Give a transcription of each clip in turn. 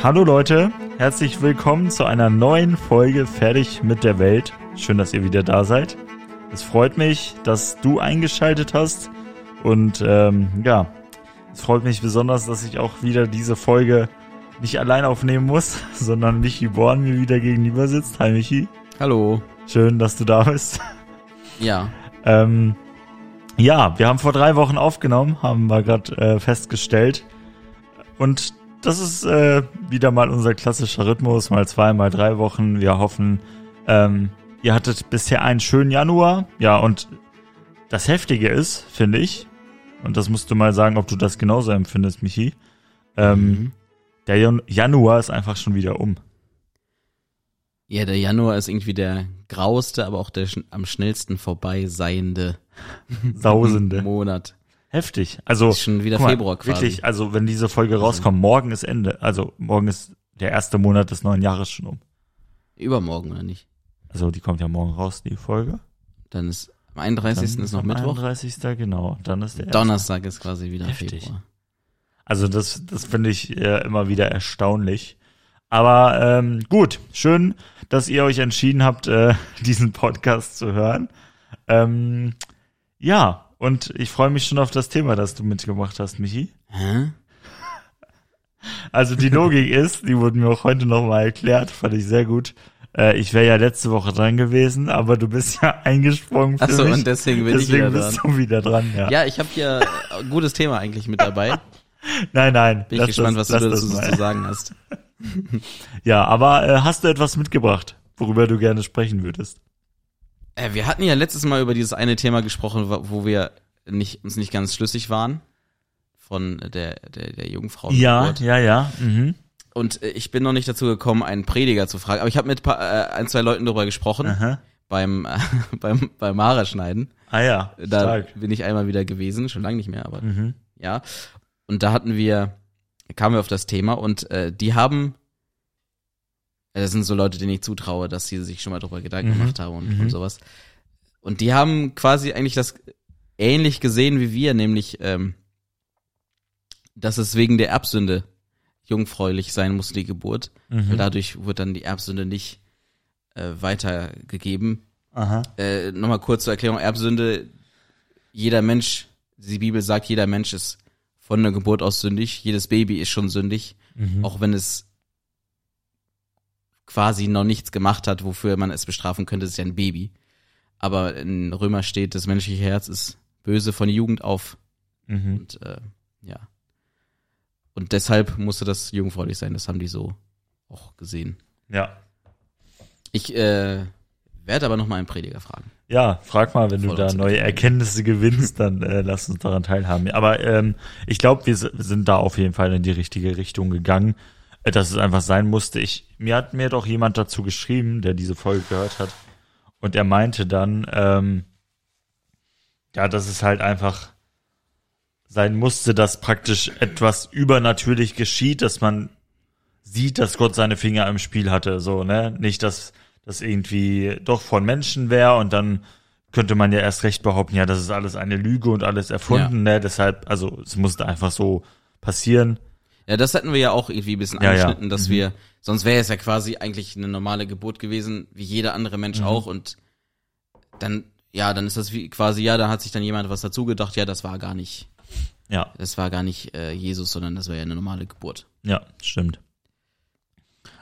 Hallo Leute, herzlich willkommen zu einer neuen Folge Fertig mit der Welt. Schön, dass ihr wieder da seid. Es freut mich, dass du eingeschaltet hast und ähm, ja, es freut mich besonders, dass ich auch wieder diese Folge nicht allein aufnehmen muss, sondern Michi Born mir wieder gegenüber sitzt. Hi Michi. Hallo. Schön, dass du da bist. Ja. Ähm, ja, wir haben vor drei Wochen aufgenommen, haben wir gerade äh, festgestellt. Und das ist äh, wieder mal unser klassischer Rhythmus, mal zwei, mal drei Wochen. Wir hoffen, ähm, ihr hattet bisher einen schönen Januar. Ja, und das Heftige ist, finde ich, und das musst du mal sagen, ob du das genauso empfindest, Michi. Ähm, Mhm. Der Jan Januar ist einfach schon wieder um. Ja, der Januar ist irgendwie der grauste, aber auch der schn am schnellsten vorbeiseiende Sausende. Monat. Heftig. Also Ist schon wieder mal, Februar quasi. Wirklich, also wenn diese Folge rauskommt, morgen ist Ende. Also morgen ist der erste Monat des neuen Jahres schon um. Übermorgen oder nicht? Also die kommt ja morgen raus, die Folge. Dann ist am 31. Dann ist noch am Mittwoch. 31. genau. Dann ist der erste. Donnerstag ist quasi wieder Heftig. Februar. Also das, das finde ich äh, immer wieder erstaunlich. Aber ähm, gut, schön, dass ihr euch entschieden habt, äh, diesen Podcast zu hören. Ähm, ja, und ich freue mich schon auf das Thema, das du mitgemacht hast, Michi. Hä? Also die Logik ist, die wurde mir auch heute nochmal erklärt, fand ich sehr gut. Äh, ich wäre ja letzte Woche dran gewesen, aber du bist ja eingesprungen für Achso, und deswegen bin Deswegen ich wieder bist dran. du wieder dran, ja. Ja, ich habe hier ein gutes Thema eigentlich mit dabei. Nein, nein. Bin ich gespannt, das, was du dazu zu sagen hast. Ja, aber äh, hast du etwas mitgebracht, worüber du gerne sprechen würdest? Äh, wir hatten ja letztes Mal über dieses eine Thema gesprochen, wo wir nicht, uns nicht ganz schlüssig waren. Von der, der, der Jungfrau. ja, ja. Mhm. Und äh, ich bin noch nicht dazu gekommen, einen Prediger zu fragen. Aber ich habe mit paar, äh, ein, zwei Leuten darüber gesprochen Aha. beim, beim beim Haare schneiden. Ah ja, Da stark. bin ich einmal wieder gewesen, schon lange nicht mehr, aber Mhm. ja. Und da hatten wir, kamen wir auf das Thema und äh, die haben, das sind so Leute, denen ich zutraue, dass sie sich schon mal darüber Gedanken Mhm. gemacht haben und, Mhm. und sowas. Und die haben quasi eigentlich das ähnlich gesehen wie wir, nämlich, ähm, dass es wegen der Erbsünde jungfräulich sein muss, die Geburt. Weil Mhm. dadurch wird dann die Erbsünde nicht äh, weitergegeben. Aha. Äh, Nochmal kurz zur Erklärung, Erbsünde, jeder Mensch, die Bibel sagt, jeder Mensch ist von der Geburt aus sündig, jedes Baby ist schon sündig, Mhm. auch wenn es quasi noch nichts gemacht hat, wofür man es bestrafen könnte, ist ja ein Baby. Aber in Römer steht, das menschliche Herz ist böse von Jugend auf Mhm. und äh, ja. Und deshalb musste das jungfräulich sein, das haben die so auch gesehen. Ja. Ich äh, werde aber noch mal einen Prediger fragen. Ja, frag mal, wenn du Voll da uns neue. Erkenntnisse gewinnst, dann äh, lass uns daran teilhaben. Aber ähm, ich glaube, wir sind da auf jeden Fall in die richtige Richtung gegangen, dass es einfach sein musste. Ich mir hat mir doch jemand dazu geschrieben, der diese Folge gehört hat, und er meinte dann, ähm, ja, dass es halt einfach sein musste, dass praktisch etwas übernatürlich geschieht, dass man sieht, dass Gott seine Finger im Spiel hatte, so, ne? Nicht, dass das irgendwie doch von Menschen wäre und dann könnte man ja erst recht behaupten, ja, das ist alles eine Lüge und alles erfunden, ne? Deshalb, also es musste einfach so passieren. Ja, das hatten wir ja auch irgendwie ein bisschen Ja, ja. angeschnitten, dass wir, sonst wäre es ja quasi eigentlich eine normale Geburt gewesen, wie jeder andere Mhm. Mensch auch und dann, ja, dann ist das wie quasi, ja, da hat sich dann jemand was dazu gedacht, ja, das war gar nicht, Ja, das war gar nicht äh, Jesus, sondern das war ja eine normale Geburt. ja, stimmt.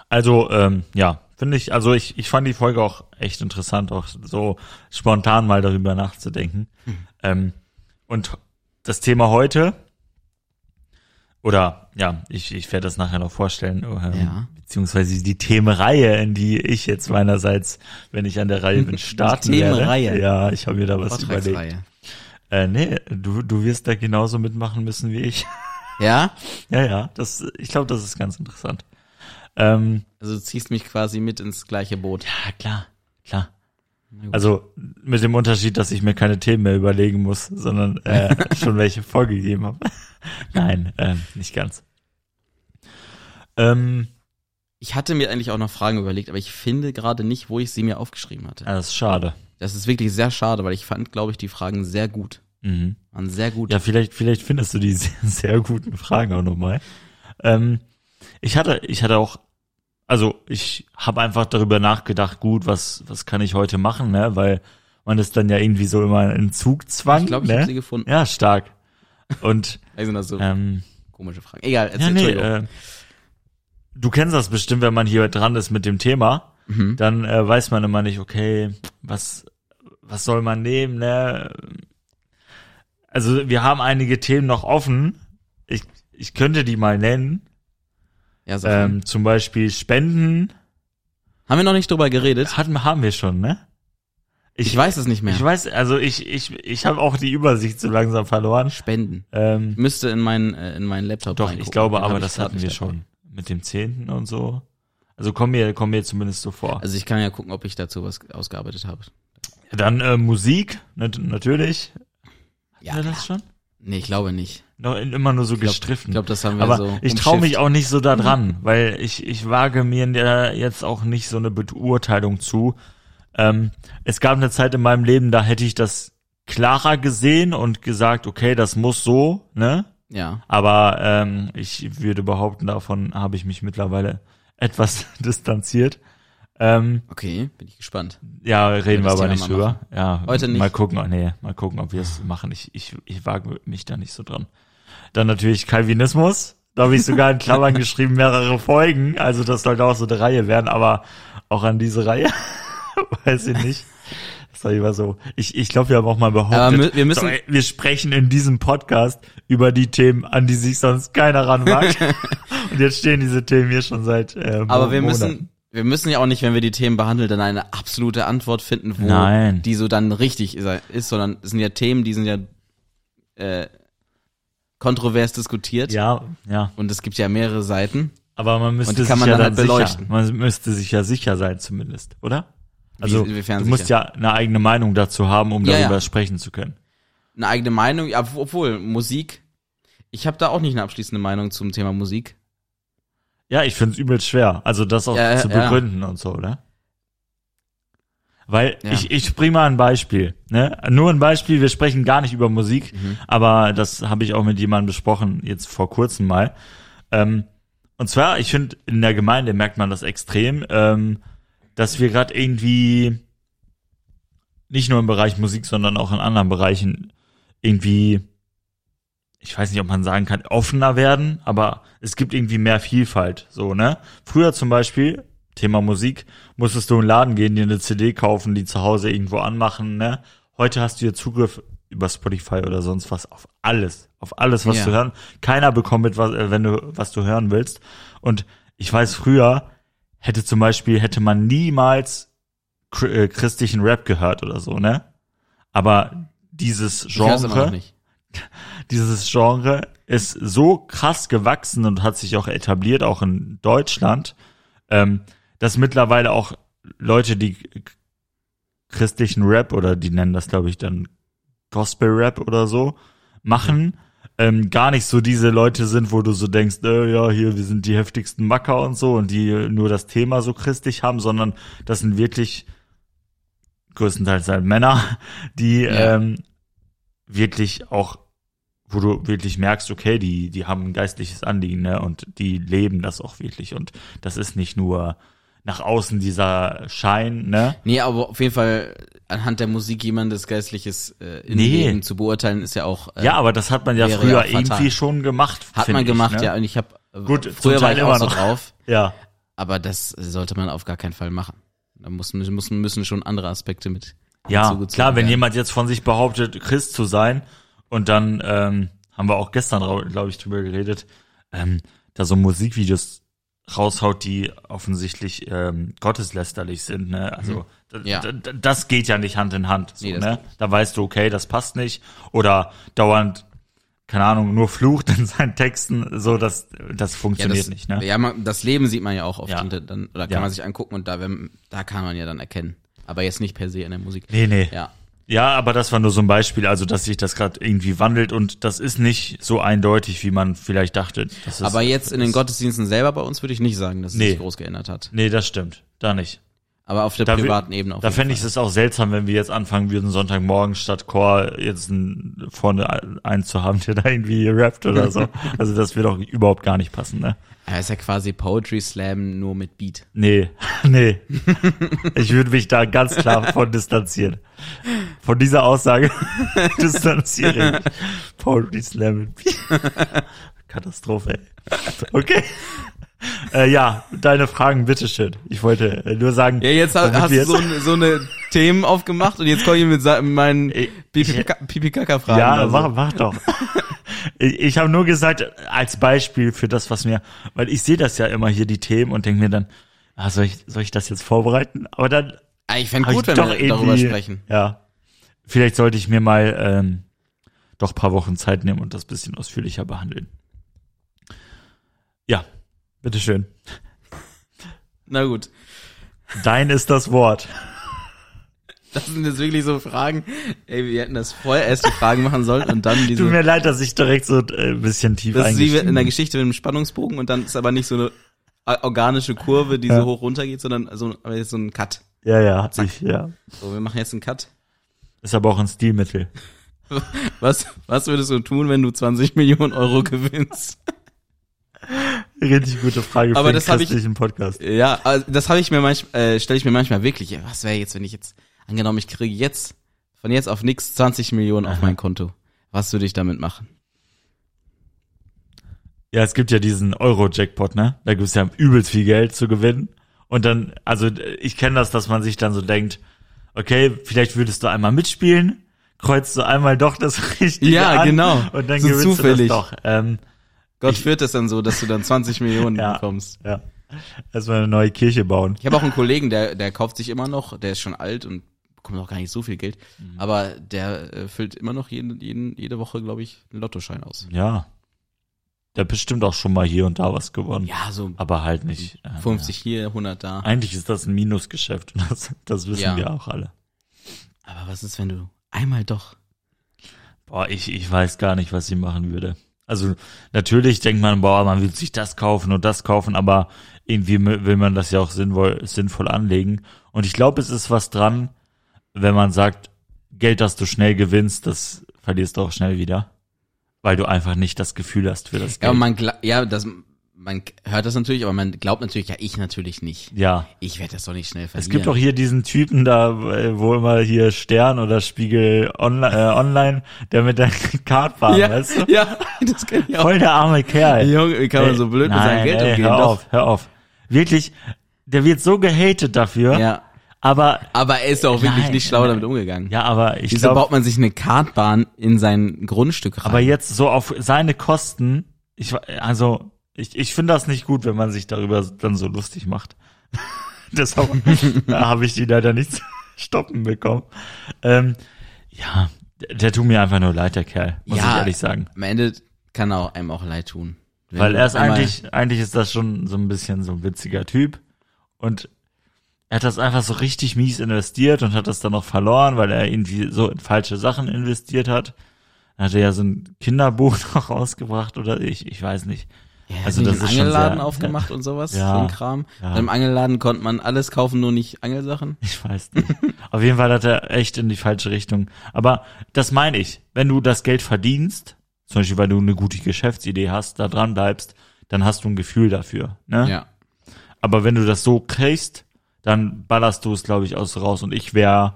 Also, ähm, ja, finde ich, also ich, ich fand die Folge auch echt interessant, auch so spontan mal darüber nachzudenken. Ähm, und das Thema heute, oder ja, ich, ich werde das nachher noch vorstellen, ähm, Ja. beziehungsweise die Themenreihe, in die ich jetzt meinerseits, wenn ich an der Reihe bin, starten Themenreihe? werde. Ja, ich habe mir da was überlegt. Äh, nee, du, du wirst da genauso mitmachen müssen wie ich. Ja? ja, ja, das, ich glaube, das ist ganz interessant. Ähm, Also du ziehst mich quasi mit ins gleiche Boot. ja, klar, klar. Also mit dem Unterschied, dass ich mir keine Themen mehr überlegen muss, sondern äh, schon welche vorgegeben habe. Nein, ähm, nicht ganz. Ähm, Ich hatte mir eigentlich auch noch Fragen überlegt, aber ich finde gerade nicht, wo ich sie mir aufgeschrieben hatte. ah, das ist schade. Das ist wirklich sehr schade, weil ich fand, glaube ich, die Fragen sehr gut. Mhm. Waren sehr gut. Ja, vielleicht, vielleicht findest du die sehr, sehr guten Fragen auch nochmal. Ähm, ich hatte, ich hatte auch, also ich habe einfach darüber nachgedacht, gut, was, was kann ich heute machen, ne? Weil man ist dann ja irgendwie so immer in Zugzwang. Ich glaube, ich ne? habe sie gefunden. Ja, stark. Und Also das so ähm, komische Fragen. Egal, ja, erzähl, nee, Entschuldigung. äh, du kennst das bestimmt, wenn man hier dran ist mit dem Thema, Mhm. dann äh, weiß man immer nicht, okay, was, was soll man nehmen, ne? Also wir haben einige Themen noch offen. Ich, ich könnte die mal nennen. Ja, mal. Ähm, zum Beispiel Spenden Haben wir noch nicht drüber geredet? hatten, haben wir schon, ne? Ich, weiß es nicht mehr. Ich weiß, also ich, ich, ich habe auch die Übersicht so langsam verloren. Spenden. Ähm, Müsste in meinen äh, in meinen Laptop doch, reingucken. ich glaube Den aber, das hatten wir schon. Mit dem Zehnten und so. Also kommen mir, kommen mir zumindest so vor. Also ich kann ja gucken, ob ich dazu was ausgearbeitet habe. Dann äh, Musik, nat natürlich. Ja, Hatten wir ja. das schon? Nee, ich glaube nicht. Noch immer nur so Ich glaube, gestriffen. glaub, das haben wir Aber so ich traue mich auch nicht so da dran, weil ich, ich wage mir ja jetzt auch nicht so eine Beurteilung zu. Ähm, es gab eine Zeit in meinem Leben, da hätte ich das klarer gesehen und gesagt, okay, das muss so, ne? Ja. Aber ähm, ich würde behaupten, davon habe ich mich mittlerweile etwas distanziert. Ähm, Okay, bin ich gespannt. ja, reden wir aber Thema nicht drüber. Ja, Heute nicht? Mal gucken, oh, nee, mal gucken, ob wir es machen. Ich, ich, ich wage mich da nicht so dran. Dann natürlich Calvinismus. Da habe ich sogar in Klammern geschrieben, mehrere Folgen. Also das sollte auch so eine Reihe werden, aber auch an diese Reihe weiß ich nicht. Das war immer so. Ich, ich glaube, wir haben auch mal behauptet, wir müssen- so, ey, wir sprechen in diesem Podcast über die Themen, an die sich sonst keiner ranwagt. Und jetzt stehen diese Themen hier schon seit äh, Aber wir Monaten. müssen wir müssen ja auch nicht, wenn wir die Themen behandeln, dann eine absolute Antwort finden, wo Nein. die so dann richtig ist, ist, sondern es sind ja Themen, die sind ja äh, kontrovers diskutiert Ja, ja. und es gibt ja mehrere Seiten. Aber man müsste sich man ja halt sicher, beleuchten. man müsste sich ja sicher sein zumindest, oder? Also Wie- du musst sicher? ja eine eigene Meinung dazu haben, um Ja, darüber ja. sprechen zu können. Eine eigene Meinung, ja, obwohl Musik, ich habe da auch nicht eine abschließende Meinung zum Thema Musik. Ja, ich find's übelst schwer, also das auch Ja, zu begründen und so, oder? Weil Ja. ich ich bring mal ein Beispiel, ne? Nur ein Beispiel, wir sprechen gar nicht über Musik, Mhm. aber das habe ich auch mit jemandem besprochen, jetzt vor kurzem mal. Ähm, und zwar, ich finde, in der Gemeinde merkt man das extrem, ähm, dass wir gerade irgendwie nicht nur im Bereich Musik, sondern auch in anderen Bereichen irgendwie, ich weiß nicht, ob man sagen kann, offener werden, aber es gibt irgendwie mehr Vielfalt, so, ne? Früher zum Beispiel, Thema Musik, musstest du in den Laden gehen, dir eine CD kaufen, die zu Hause irgendwo anmachen, ne? Heute hast du ja Zugriff über Spotify oder sonst was auf alles, auf alles, was Ja. du hören. Keiner bekommt mit, was, äh, wenn du, was du hören willst. Und ich weiß, früher hätte zum Beispiel, hätte man niemals äh, christlichen Rap gehört oder so, ne? Aber dieses Genre, dieses Genre ist so krass gewachsen und hat sich auch etabliert, auch in Deutschland, ähm, dass mittlerweile auch Leute, die christlichen Rap oder die nennen das, glaube ich, dann Gospel Rap oder so, machen, ähm, gar nicht so diese Leute sind, wo du so denkst, äh, ja, hier, wir sind die heftigsten Macker und so und die nur das Thema so christlich haben, sondern das sind wirklich größtenteils halt Männer, die Ja. ähm, wirklich auch, wo du wirklich merkst, okay, die, die haben ein geistliches Anliegen, ne, und die leben das auch wirklich und das ist nicht nur nach außen dieser Schein, ne? Nee, aber auf jeden Fall anhand der Musik jemandes Geistliches äh, in Nee. Zu beurteilen, ist ja auch äh, Ja, aber das hat man ja früher ja irgendwie schon gemacht. hat man ich, gemacht, ne? ja. Und ich habe Gut, zum früher war ich auch immer so noch. drauf, Ja. aber das sollte man auf gar keinen Fall machen. Da muss, müssen, müssen schon andere Aspekte mit Ja, klar, wenn werden. jemand jetzt von sich behauptet, Christ zu sein und dann ähm, haben wir auch gestern, glaube ich, drüber geredet, ähm, da so Musikvideos raushaut, die offensichtlich ähm, gotteslästerlich sind. Ne? Also d- Ja. das geht ja nicht Hand in Hand. So, Nee, ne? Da weißt du, okay, das passt nicht. Oder dauernd, keine Ahnung, nur flucht in seinen Texten. So, das, das ja, funktioniert das, nicht. Ne? ja, man, das Leben sieht man ja auch oft Ja. und dann oder kann Ja. man sich angucken und da wenn, da kann man ja dann erkennen, aber jetzt nicht per se in der Musik. Nee, nee. Ja. Ja, aber das war nur so ein Beispiel, also dass sich das gerade irgendwie wandelt und das ist nicht so eindeutig, wie man vielleicht dachte. Aber jetzt in den. Gottesdiensten selber bei uns würde ich nicht sagen, dass es Nee. sich groß geändert hat. Nee, das stimmt. Da nicht. Aber auf der Da privaten Ebene auf Da fände ich es auch seltsam, wenn wir jetzt anfangen würden, Sonntagmorgen statt Chor jetzt ein, vorne einen zu haben, der da irgendwie rappt oder so. Also das wird auch überhaupt gar nicht passen, ne? Ja, ist ja quasi Poetry Slam nur mit Beat. Nee, nee. Ich würde mich da ganz klar von distanzieren. Von dieser Aussage distanziere ich. Poetry Slam. Katastrophe, ey. Okay. Äh, ja, deine Fragen, bitteschön. Ich wollte äh, nur sagen. Ja, jetzt hast wir du so, eine- so eine Themen aufgemacht und jetzt komme ich mit meinen Ich- Pipi-Kaka-Fragen. Ja, also. mach, mach doch. ich ich habe nur gesagt, als Beispiel für das, was mir, weil ich sehe das ja immer hier, die Themen, und denke mir dann, ah, soll, ich, soll ich das jetzt vorbereiten? Aber dann Ah, Ich fände gut, wenn wir darüber sprechen. Ja. Vielleicht sollte ich mir mal ähm, doch paar Wochen Zeit nehmen und das bisschen ausführlicher behandeln. Ja, bitteschön. Na gut. Dein ist das Wort. Das sind jetzt wirklich so Fragen. Ey, wir hätten das vorher erst die Fragen machen sollen und dann diese. Tut mir leid, dass ich direkt so äh, ein bisschen tief das ist wie in der. Geschichte mit dem Spannungsbogen und dann ist aber nicht so eine organische Kurve, die Ja. so hoch runter geht, sondern so, aber jetzt so ein Cut. Ja, ja, ich, ja. So, wir machen jetzt einen Cut. Ist aber auch ein Stilmittel. Was, was würdest du tun, wenn du 20 Millionen Euro gewinnst? Richtig gute Frage für Aber den das hab ich- christlichen Podcast. Ja, also das habe ich mir manchmal, äh, stelle ich mir manchmal wirklich, ja, was wäre jetzt, wenn ich jetzt, angenommen, ich kriege jetzt, von jetzt auf nix 20 Millionen auf mein Konto. Was würde ich damit machen? Ja, es gibt ja diesen Euro-Jackpot, ne? Da gibt's ja übelst viel Geld zu gewinnen. Und dann, also ich kenne das, dass man sich dann so denkt, okay, vielleicht würdest du einmal mitspielen, kreuzt du einmal doch das Richtige Ja, an genau. und dann So gewinnst zufällig. du das doch. Ähm, Gott Ich- führt es dann so, dass du dann 20 Millionen Ja. bekommst. ja, erstmal eine neue Kirche bauen. Ich habe auch einen Kollegen, der, der kauft sich immer noch, der ist schon alt und bekommt auch gar nicht so viel Geld, Mhm. aber der äh, füllt immer noch jeden, jeden, jede Woche, glaube ich, einen Lottoschein aus. Ja. Der hat bestimmt auch schon mal hier und da was gewonnen. Ja, so Aber halt nicht. äh, 50 hier, 100 da. Ja. Eigentlich ist das ein Minusgeschäft. und Das, das wissen Ja. wir auch alle. Aber was ist, wenn du einmal doch Boah, ich, ich weiß gar nicht, was ich machen würde. Also natürlich denkt man, boah, man will sich das kaufen und das kaufen, aber irgendwie will man das ja auch sinnvoll, sinnvoll anlegen. Und ich glaube, es ist was dran, wenn man sagt, Geld, das du schnell gewinnst, das verlierst du auch schnell wieder. Weil du einfach nicht das Gefühl hast für das Ja, Geld. man gla- ja, das man hört das natürlich, aber man glaubt natürlich, ja, ich natürlich nicht. Ja. Ich werde das doch nicht schnell verlieren. Es gibt auch hier diesen Typen da, äh, wo immer hier Stern oder Spiegel online, äh, online der mit der Kartbahn, ja, weißt du? ja, das kann ich auch. Voll der arme Kerl. Junge, wie kann man Ey, so blöd mit nein, seinem Geld ey, umgehen? Hör Doch. auf, hör auf. Wirklich, der wird so gehatet dafür, Ja, aber aber er ist doch auch wirklich Nein, nicht schlau nein. damit umgegangen. ja, aber ich Wieso glaube, baut man sich eine Kartbahn in sein Grundstück rein? aber jetzt so auf seine Kosten, ich also ich, ich finde das nicht gut, wenn man sich darüber dann so lustig macht. Deshalb habe ich die leider nicht stoppen bekommen. Ähm, ja, der, der tut mir einfach nur leid, der Kerl, muss Ja. ich ehrlich sagen. Am Ende kann er auch einem auch leid tun. Weil er ist eigentlich, eigentlich ist das schon so ein bisschen so ein witziger Typ. Und er hat das einfach so richtig mies investiert und hat das dann noch verloren, weil er irgendwie so in falsche Sachen investiert hat. Er ja so ein Kinderbuch noch rausgebracht oder ich, ich weiß nicht. Ja, Also das einen ist Angelladen sehr- aufgemacht und sowas, Ja, so ein Kram. ja. Im Angelladen konnte man alles kaufen, nur nicht Angelsachen. Ich weiß nicht. Auf jeden Fall hat er echt in die falsche Richtung. Aber das meine ich. Wenn du das Geld verdienst, zum Beispiel weil du eine gute Geschäftsidee hast, da dran bleibst, dann hast du ein Gefühl dafür. Ne? Ja. Aber wenn du das so kriegst, dann ballerst du es, glaube ich, aus raus. Und ich wäre,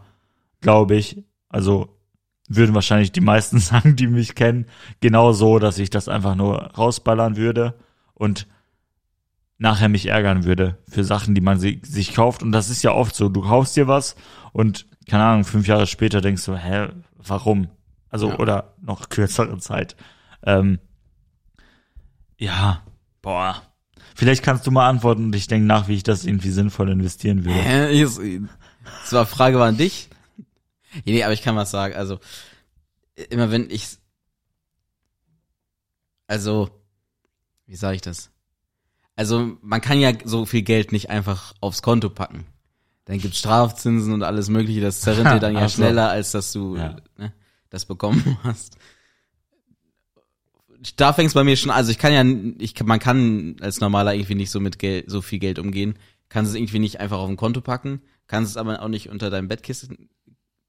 glaube ich, also würden wahrscheinlich die meisten sagen, die mich kennen, genau so, dass ich das einfach nur rausballern würde und nachher mich ärgern würde für Sachen, die man si- sich kauft. Und das ist ja oft so, du kaufst dir was und, keine Ahnung, fünf Jahre später denkst du, hä, warum? Also, Ja. oder noch kürzere Zeit. Ähm, ja, boah. Vielleicht kannst du mal antworten und ich denke nach, wie ich das irgendwie sinnvoll investieren würde. Hä? Jetzt- Das war Frage war an dich. Nee, aber ich kann was sagen. Also immer wenn ich, also wie sage ich das? Also man kann ja so viel Geld nicht einfach aufs Konto packen. Dann gibt's Strafzinsen und alles Mögliche. Das zerrinnt dir dann ja schneller, als dass du Ja. ne, das bekommen hast. da fängt's bei mir schon, also ich kann ja, ich, kann- man kann als Normaler irgendwie nicht so mit Geld, so viel Geld umgehen, kannst es irgendwie nicht einfach auf ein Konto packen, kannst es aber auch nicht unter deinem Bettkissen,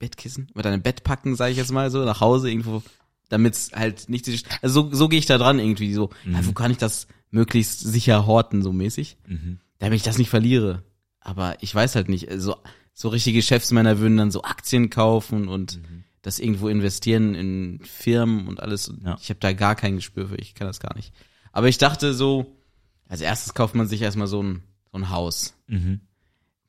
Bettkissen, unter deinem Bett packen, sage ich jetzt mal so, nach Hause irgendwo, damit's halt nicht, so- also so, so gehe ich da dran irgendwie so, ja, wo kann ich das möglichst sicher horten, so mäßig, Mhm. damit ich das nicht verliere. Aber ich weiß halt nicht, so, so richtige Geschäftsmänner würden dann so Aktien kaufen und das irgendwo investieren in Firmen und alles. Ja. Ich habe da gar kein Gespür für, ich kann das gar nicht. Aber ich dachte so, als erstes kauft man sich erstmal so ein, so ein Haus. Mhm.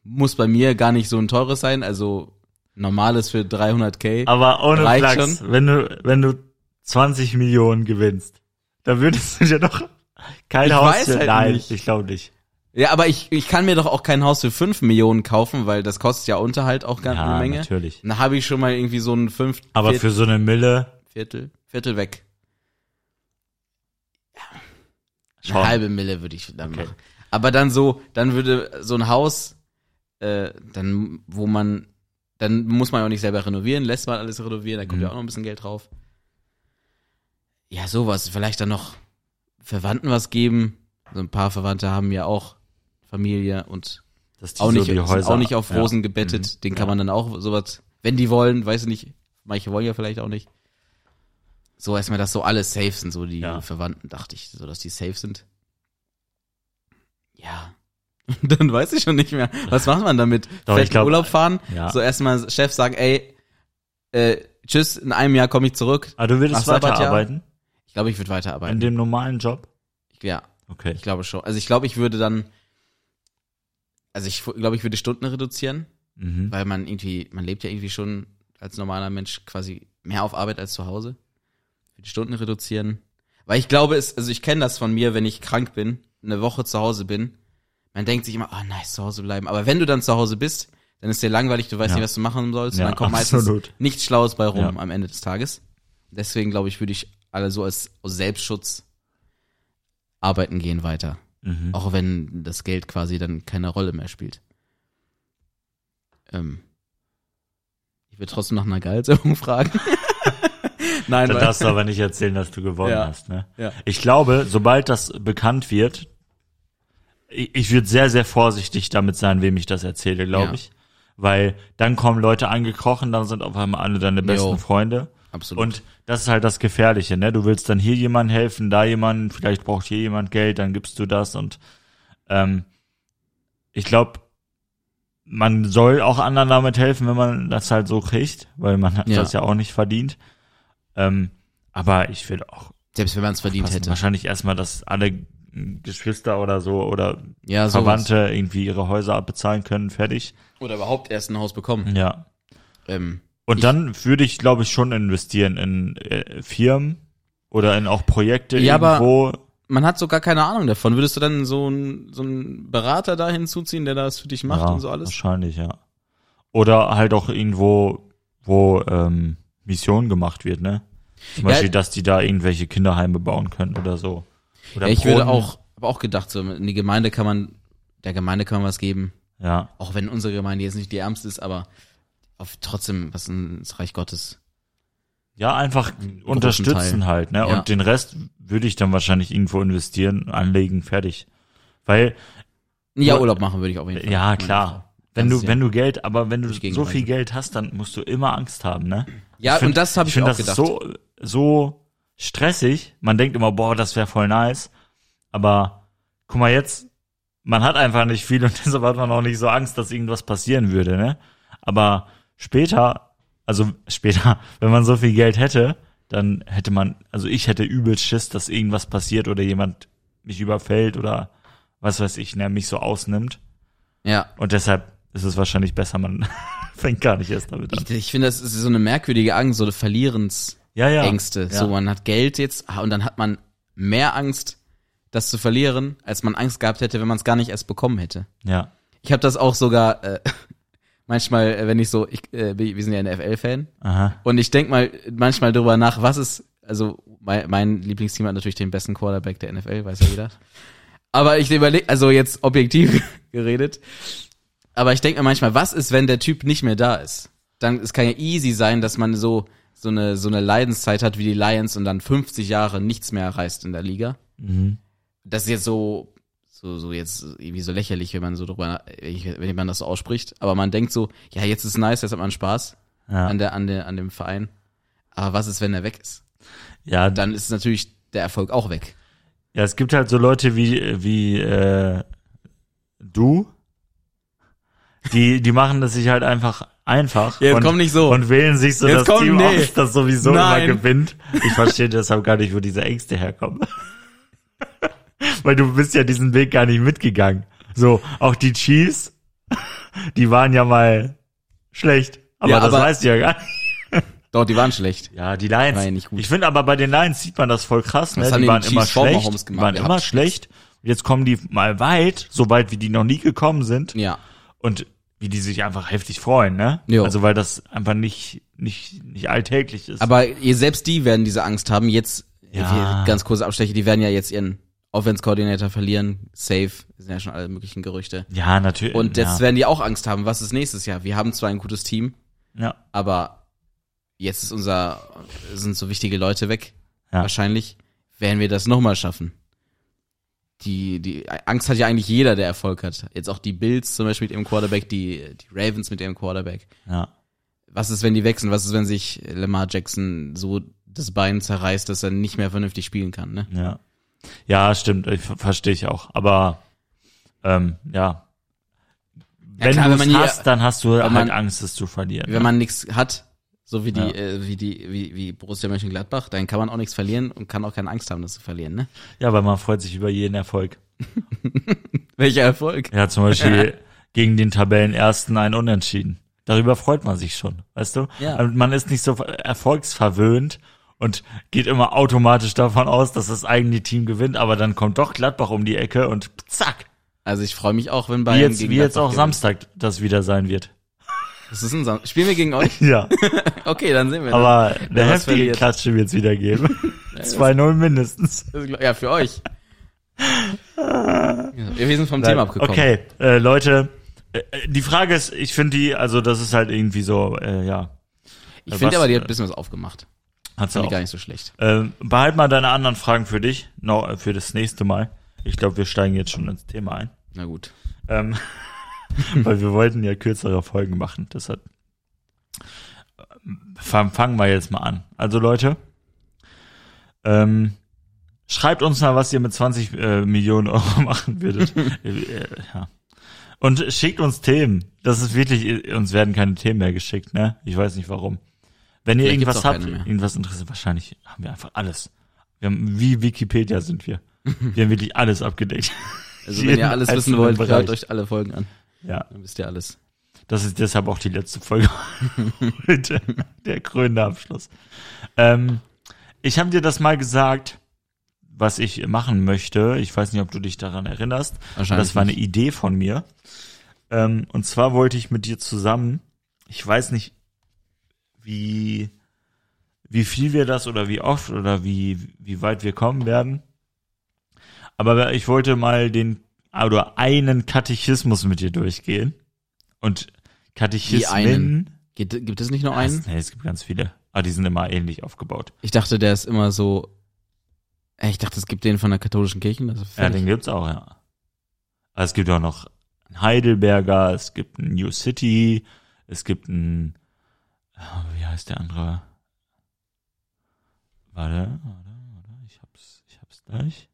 Muss bei mir gar nicht so ein teures sein, also normales für 300k. Aber ohne Flachs, wenn du, wenn du 20 Millionen gewinnst, dann würdest du dir doch kein Ich Haus für, halt nein, nicht. ich glaube nicht. Ja, aber ich, ich kann mir doch auch kein Haus für 5 Millionen kaufen, weil das kostet ja Unterhalt auch gar Ja, eine Menge. natürlich. Dann habe ich schon mal irgendwie so ein fünf, Aber Viert- für so eine Mille, Viertel, Viertel weg. schon. Eine halbe Mille würde ich dann Okay. machen. Aber dann so, dann würde so ein Haus, äh, dann, wo man, dann muss man auch nicht selber renovieren, lässt man alles renovieren, da kommt Mhm. ja auch noch ein bisschen Geld drauf. Ja, sowas. Vielleicht dann noch Verwandten was geben. So ein paar Verwandte haben ja auch Familie und auch so nicht, auch nicht auf ja. Rosen gebettet. Mhm. Den kann Ja. man dann auch sowas, wenn die wollen, weiß ich nicht. Manche wollen ja vielleicht auch nicht. So erstmal, dass so alle safe sind, so die Ja. Verwandten, dachte ich, so dass die safe sind. Ja. dann weiß ich schon nicht mehr. Was macht man damit? Doch, Vielleicht ich glaub- Urlaub fahren? Ja. So erstmal Chef sagen, ey, äh, tschüss, in einem Jahr komme ich zurück. Aber du würdest weiterarbeiten? Ich glaube, ich würde In weiterarbeiten. dem normalen Job? Ja, Okay. ich glaube schon. Also ich glaube, ich würde dann, also ich glaube, ich würde Stunden reduzieren. Mhm. weil man irgendwie, man lebt ja irgendwie schon als normaler Mensch quasi mehr auf Arbeit als zu Hause. Für die Stunden reduzieren. Weil ich glaube, es, also ich kenne das von mir, wenn ich krank bin, eine Woche zu Hause bin, man denkt sich immer, oh nice, zu Hause bleiben. Aber wenn du dann zu Hause bist, dann ist dir langweilig, du weißt Ja. nicht, was du machen sollst. Ja, und dann kommt absolut. meistens nichts Schlaues bei rum Ja. am Ende des Tages. Deswegen glaube ich, würde ich alle so als Selbstschutz arbeiten gehen weiter. Mhm. Auch wenn das Geld quasi dann keine Rolle mehr spielt. Ähm, ich will trotzdem nach einer Gehaltserhöhung fragen. Nein, Dann darfst du aber nicht erzählen, dass du gewonnen Ja. hast, ne? Ja. Ich glaube, sobald das bekannt wird, ich, ich würde sehr, sehr vorsichtig damit sein, wem ich das erzähle, glaube Ja. ich. Weil dann kommen Leute angekrochen, dann sind auf einmal alle deine besten Jo. Freunde. absolut. Und das ist halt das Gefährliche, ne? Du willst dann hier jemandem helfen, da jemanden, vielleicht braucht hier jemand Geld, dann gibst du das und ähm, ich glaube, man soll auch anderen damit helfen, wenn man das halt so kriegt, weil man hat Ja. das ja auch nicht verdient. Ähm, aber ich will auch Selbst wenn man es verdient hätte. wahrscheinlich erstmal, dass alle Geschwister oder so oder Ja, so. Verwandte irgendwie ihre Häuser abbezahlen können, fertig. Oder überhaupt erst ein Haus bekommen. Ja. Ähm, Und dann würde ich, glaube ich, schon investieren in äh, Firmen oder in auch Projekte Ja, aber- irgendwo. man hat so gar keine Ahnung davon. Würdest du dann so einen so einen Berater da hinzuziehen, der das für dich macht ja, und so alles? Wahrscheinlich, ja. Oder halt auch irgendwo, wo ähm, Mission gemacht wird, ne? Zum Ja, Beispiel, dass die da irgendwelche Kinderheime bauen können oder so. Oder Ja, ich würde Brunnen. auch, habe auch gedacht, so in die Gemeinde kann man, der Gemeinde kann man was geben. Ja, Auch wenn unsere Gemeinde jetzt nicht die ärmste ist, aber auf trotzdem was ins Reich Gottes. ja, einfach unterstützen Teil. halt, ne? Ja. Und den Rest würde ich dann wahrscheinlich irgendwo investieren, anlegen, fertig. Weil Ja. Urlaub machen würde ich auf jeden Fall. Ja, klar. Wenn Das du, ja- wenn du Geld, aber wenn du so viel. Geld hast, dann musst du immer Angst haben, ne? Ja, Ich find- und das habe ich, find, auch das gedacht. so, so stressig. Man denkt immer, boah, das wäre voll nice. Aber guck mal jetzt, man hat einfach nicht viel und deshalb hat man auch nicht so Angst, dass irgendwas passieren würde, ne? Aber später, also später, wenn man so viel Geld hätte, dann hätte man, also ich hätte übel Schiss, dass irgendwas passiert oder jemand mich überfällt oder was weiß ich, ne, mich so ausnimmt. ja. Und deshalb ist es wahrscheinlich besser, man fängt gar nicht erst damit an. Ich, ich finde, das ist so eine merkwürdige Angst, so eine Verlierensängste. Ja, ja. Ängste. Ja. So, man hat Geld jetzt ah, und dann hat man mehr Angst, das zu verlieren, als man Angst gehabt hätte, wenn man es gar nicht erst bekommen hätte. Ja. Ich habe das auch sogar äh, manchmal, äh, wenn ich so, ich, äh, wir sind ja NFL-Fan Aha. und ich denk mal manchmal drüber nach, was ist, also mein, mein Lieblingsteam hat natürlich den besten Quarterback der NFL, weiß ja jeder. Aber ich überlege, also jetzt objektiv geredet, aber ich denke mir manchmal, was ist, wenn der Typ nicht mehr da ist? Dann es kann ja easy sein, dass man so so eine, so eine Leidenszeit hat wie die Lions und dann 50 Jahre nichts mehr reißt in der Liga. Mhm. Das ist jetzt so, so, so jetzt irgendwie so lächerlich, wenn man so drüber, wenn man das so ausspricht. Aber man denkt so, ja, jetzt ist nice, jetzt hat man Spaß Ja. an der, an der, an dem Verein. Aber was ist, wenn er weg ist? ja, Dann ist natürlich der Erfolg auch weg. ja, es gibt halt so Leute wie, wie äh, du, die, die machen das sich halt einfach einfach Jetzt und, komm nicht so. und wählen sich so Jetzt das komm, Team nee. aus, das sowieso Nein. immer gewinnt. Ich verstehe deshalb gar nicht, wo diese Ängste herkommen. Weil du bist ja diesen Weg gar nicht mitgegangen. So, auch die Chiefs, die waren ja mal schlecht. Aber Ja, das aber- weißt du ja gar nicht. Doch, die waren schlecht. Ja, die Lions. War ja nicht gut. Ich finde aber bei den Lions sieht man das voll krass, ne? Die die waren immer schlecht. Die waren immer schlecht. Jetzt kommen die mal weit, so weit wie die noch nie gekommen sind. Ja. Und wie die sich einfach heftig freuen, ne? Jo. Also weil das einfach nicht, nicht, nicht alltäglich ist. Aber ihr selbst die werden diese Angst haben. Jetzt, Ja. ganz kurze Absteche, die werden ja jetzt ihren Offense-Coordinator verlieren. Safe. Das sind ja schon alle möglichen Gerüchte. ja, natürlich. Und jetzt ja. werden die auch Angst haben, was ist nächstes Jahr? Wir haben zwar ein gutes Team, ja. aber jetzt ist unser, sind so wichtige Leute weg. Ja. Wahrscheinlich werden wir das nochmal schaffen. Die, die Angst hat ja eigentlich jeder, der Erfolg hat. Jetzt auch die Bills zum Beispiel mit ihrem Quarterback, die, die Ravens mit ihrem Quarterback. ja. Was ist, wenn die wechseln? Was ist, wenn sich Lamar Jackson so das Bein zerreißt, dass er nicht mehr vernünftig spielen kann, ne? Ja. Ja, stimmt, ich, ver- verstehe ich auch. Aber ähm, ja. Wenn klar, du es hast, dann hast du halt man- Angst, es zu verlieren. Wenn man nichts hat, so wie die, Ja. äh, wie die, wie, wie Borussia Mönchengladbach, dann kann man auch nichts verlieren und kann auch keine Angst haben, das zu verlieren, ne? ja, weil man freut sich über jeden Erfolg. Welcher Erfolg? Ja, zum Beispiel gegen den Tabellenersten ein Unentschieden. Darüber freut man sich schon, weißt du? Ja. Und Man ist nicht so erfolgsverwöhnt und geht immer automatisch davon aus, dass das eigene Team gewinnt, aber dann kommt doch Gladbach um die Ecke und zack. Also ich freue mich auch, wenn Wie Bayern jetzt, gegen wie jetzt auch gewinnt. Samstag das wieder sein wird. Das ist ein Sam Spielen wir gegen euch? Ja, Okay, dann sehen wir. aber eine Wer was heftige verliert. Klatsche wird es wieder geben. 2-0 mindestens. Ja, für euch. Wir sind vom Thema abgekommen. Okay, äh, Leute, äh, die Frage ist, ich finde die, also das ist halt irgendwie so, äh, ja, Ich finde aber, die hat ein bisschen was aufgemacht. hat's Fand auch. ich gar nicht so schlecht. Ähm, behalt mal deine anderen Fragen für dich, no, äh, für das nächste Mal. Ich glaube, wir steigen jetzt schon ins Thema ein. Na gut. Ähm, weil wir wollten ja kürzere Folgen machen. Deshalb fang- fangen wir jetzt mal an. Also Leute, ähm, schreibt uns mal, was ihr mit 20 äh, Millionen Euro machen würdet. äh, äh, ja. Und schickt uns Themen. Das ist wirklich, uns werden keine Themen mehr geschickt, ne? Ich weiß nicht warum. Wenn ihr gibt's irgendwas habt, irgendwas interessiert, wahrscheinlich haben wir einfach alles. Wir haben, wie Wikipedia sind wir. Wir haben wirklich alles abgedeckt. Also wenn ihr alles wissen wollt, Bereich. hört euch alle Folgen an. Ja. Dann wisst ihr alles. Das ist deshalb auch die letzte Folge heute. Der krönende Abschluss. Ähm, ich habe dir das mal gesagt, was ich machen möchte. Ich weiß nicht, ob du dich daran erinnerst. Wahrscheinlich Das war eine. Idee von mir. Ähm, und zwar wollte ich mit dir zusammen, ich weiß nicht, wie, wie viel wir das oder wie oft oder wie, wie weit wir kommen werden. Aber ich wollte mal den, oder einen Katechismus mit dir durchgehen. Und Katechismen. einen? Gibt, gibt es nicht nur einen? Nee, es gibt ganz viele. Aber die sind immer ähnlich aufgebaut. Ich dachte, der ist immer so. Äh, Ich dachte, es gibt den von der katholischen Kirche. Also Ja, den gibt's auch, ja. Aber es gibt auch noch einen Heidelberger, es gibt einen New City, es gibt einen, ah, wie heißt der andere? Warte, warte, warte, ich hab's, ich hab's gleich.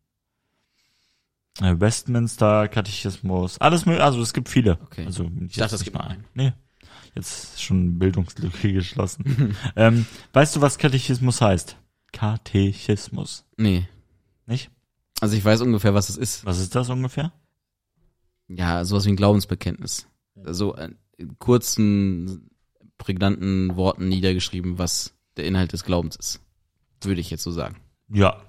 Äh, Westminster, Katechismus, alles mögliche, also es gibt viele. Okay. Also, Ich dachte, es gibt nur einen. Nee. Jetzt schon Bildungslücke geschlossen. ähm, weißt du, was Katechismus heißt? Katechismus. Nee. Nicht? Also ich weiß ungefähr, was es ist. Was ist das ungefähr? Ja, sowas wie ein Glaubensbekenntnis. So äh, in kurzen, prägnanten Worten niedergeschrieben, was der Inhalt des Glaubens ist. Würde ich jetzt so sagen. Ja.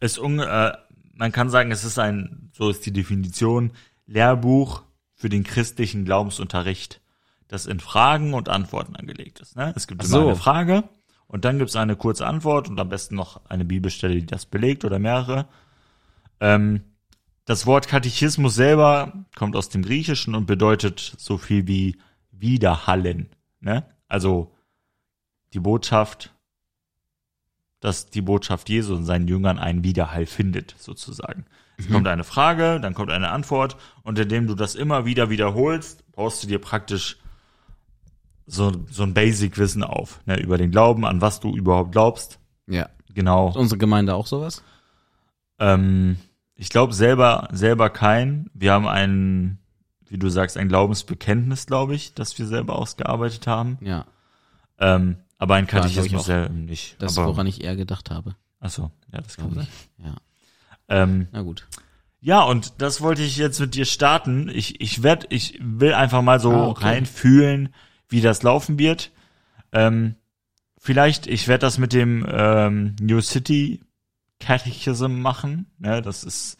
Es un, äh, man kann sagen, es ist ein, so ist die Definition, Lehrbuch für den christlichen Glaubensunterricht, das in Fragen und Antworten angelegt ist. Ne? Es gibt Ach immer so. eine Frage und dann gibt es eine kurze Antwort und am besten noch eine Bibelstelle, die das belegt oder mehrere. Ähm, das Wort Katechismus selber kommt aus dem Griechischen und bedeutet so viel wie widerhallen. Ne? Also die Botschaft dass die Botschaft Jesu und seinen Jüngern einen Widerhall findet, sozusagen. Es kommt eine Frage, dann kommt eine Antwort und indem du das immer wieder wiederholst, baust du dir praktisch so, so ein Basic-Wissen auf, ne, über den Glauben, an was du überhaupt glaubst. Ja. Genau. Ist unsere Gemeinde auch sowas? Ähm, ich glaube selber, selber kein. Wir haben ein, wie du sagst, ein Glaubensbekenntnis, glaube ich, das wir selber ausgearbeitet haben. Ja. Ähm, aber ein glaub ich Katechismus auch. selber nicht. Das, aber, woran ich eher gedacht habe. achso, ja, das kann sein. Ja. Ähm, Na gut. ja, und das wollte ich jetzt mit dir starten. Ich, ich werd, ich will einfach mal so Ah, okay. reinfühlen, wie das laufen wird. Ähm, vielleicht, ich werde das mit dem ähm, New City Catechism machen. Ne, das ist,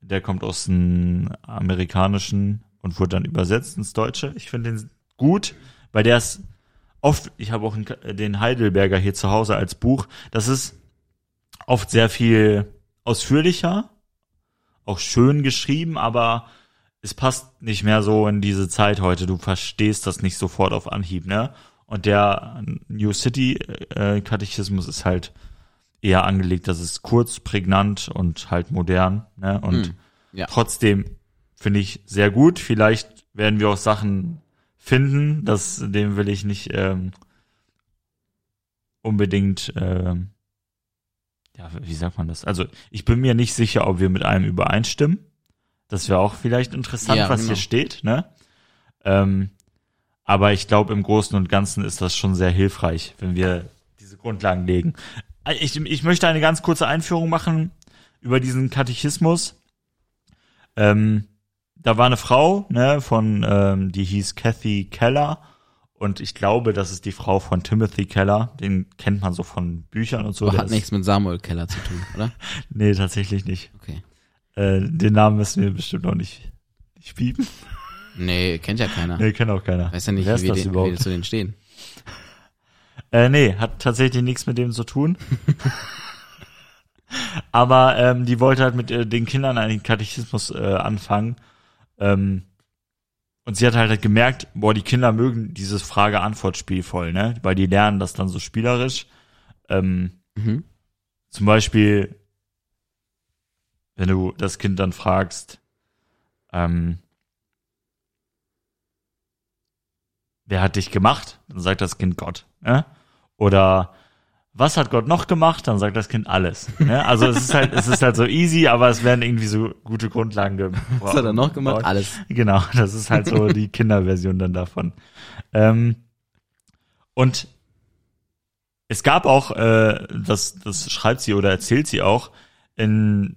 der kommt aus dem amerikanischen und wurde dann übersetzt ins Deutsche. Ich finde den gut, weil der ist oft, ich habe auch einen- den Heidelberger hier zu Hause als Buch. Das ist oft sehr viel ausführlicher, auch schön geschrieben, aber es passt nicht mehr so in diese Zeit heute. Du verstehst das nicht sofort auf Anhieb, ne? Und der New City äh, Katechismus ist halt eher angelegt, das ist kurz, prägnant und halt modern, ne? Und Hm, ja. trotzdem finde ich sehr gut. Vielleicht werden wir auch Sachen finden, das dem will ich nicht ähm, unbedingt ähm, ja, wie sagt man das? Also ich bin mir nicht sicher, ob wir mit einem übereinstimmen. Das wäre auch vielleicht interessant, Ja, was genau. hier steht, ne? Ähm, aber ich glaube, im Großen und Ganzen ist das schon sehr hilfreich, wenn wir diese Grundlagen legen. Ich, ich möchte eine ganz kurze Einführung machen über diesen Katechismus. Ähm, da war eine Frau, ne, von, ähm, die hieß Kathy Keller. Und ich glaube, das ist die Frau von Timothy Keller. Den kennt man so von Büchern und so. Der Hat nichts mit Samuel Keller zu tun, oder? Nee, tatsächlich nicht. Okay. Äh, den Namen müssen wir bestimmt noch nicht, nicht piepen. Nee, kennt ja keiner. Nee, kennt auch keiner. Weiß ja nicht, Wer wie den, wie wir zu denen stehen. Äh, nee, hat tatsächlich nichts mit dem zu tun. Aber ähm, die wollte halt mit äh, den Kindern einen Katechismus äh, anfangen. Ähm, und sie hat halt gemerkt, boah, die Kinder mögen dieses Frage-Antwort-Spiel voll, ne? Weil die lernen das dann so spielerisch. Ähm, Mhm. zum Beispiel, wenn du das Kind dann fragst, ähm, wer hat dich gemacht? Dann sagt das Kind Gott. Ne? Oder was hat Gott noch gemacht? Dann sagt das Kind alles. Ne? Also es ist halt, es ist halt so easy, aber es werden irgendwie so gute Grundlagen ge Was hat er noch gemacht? gebaut. Alles. Genau, das ist halt so die Kinderversion dann davon. Ähm, und es gab auch, äh, das, das schreibt sie oder erzählt sie auch, in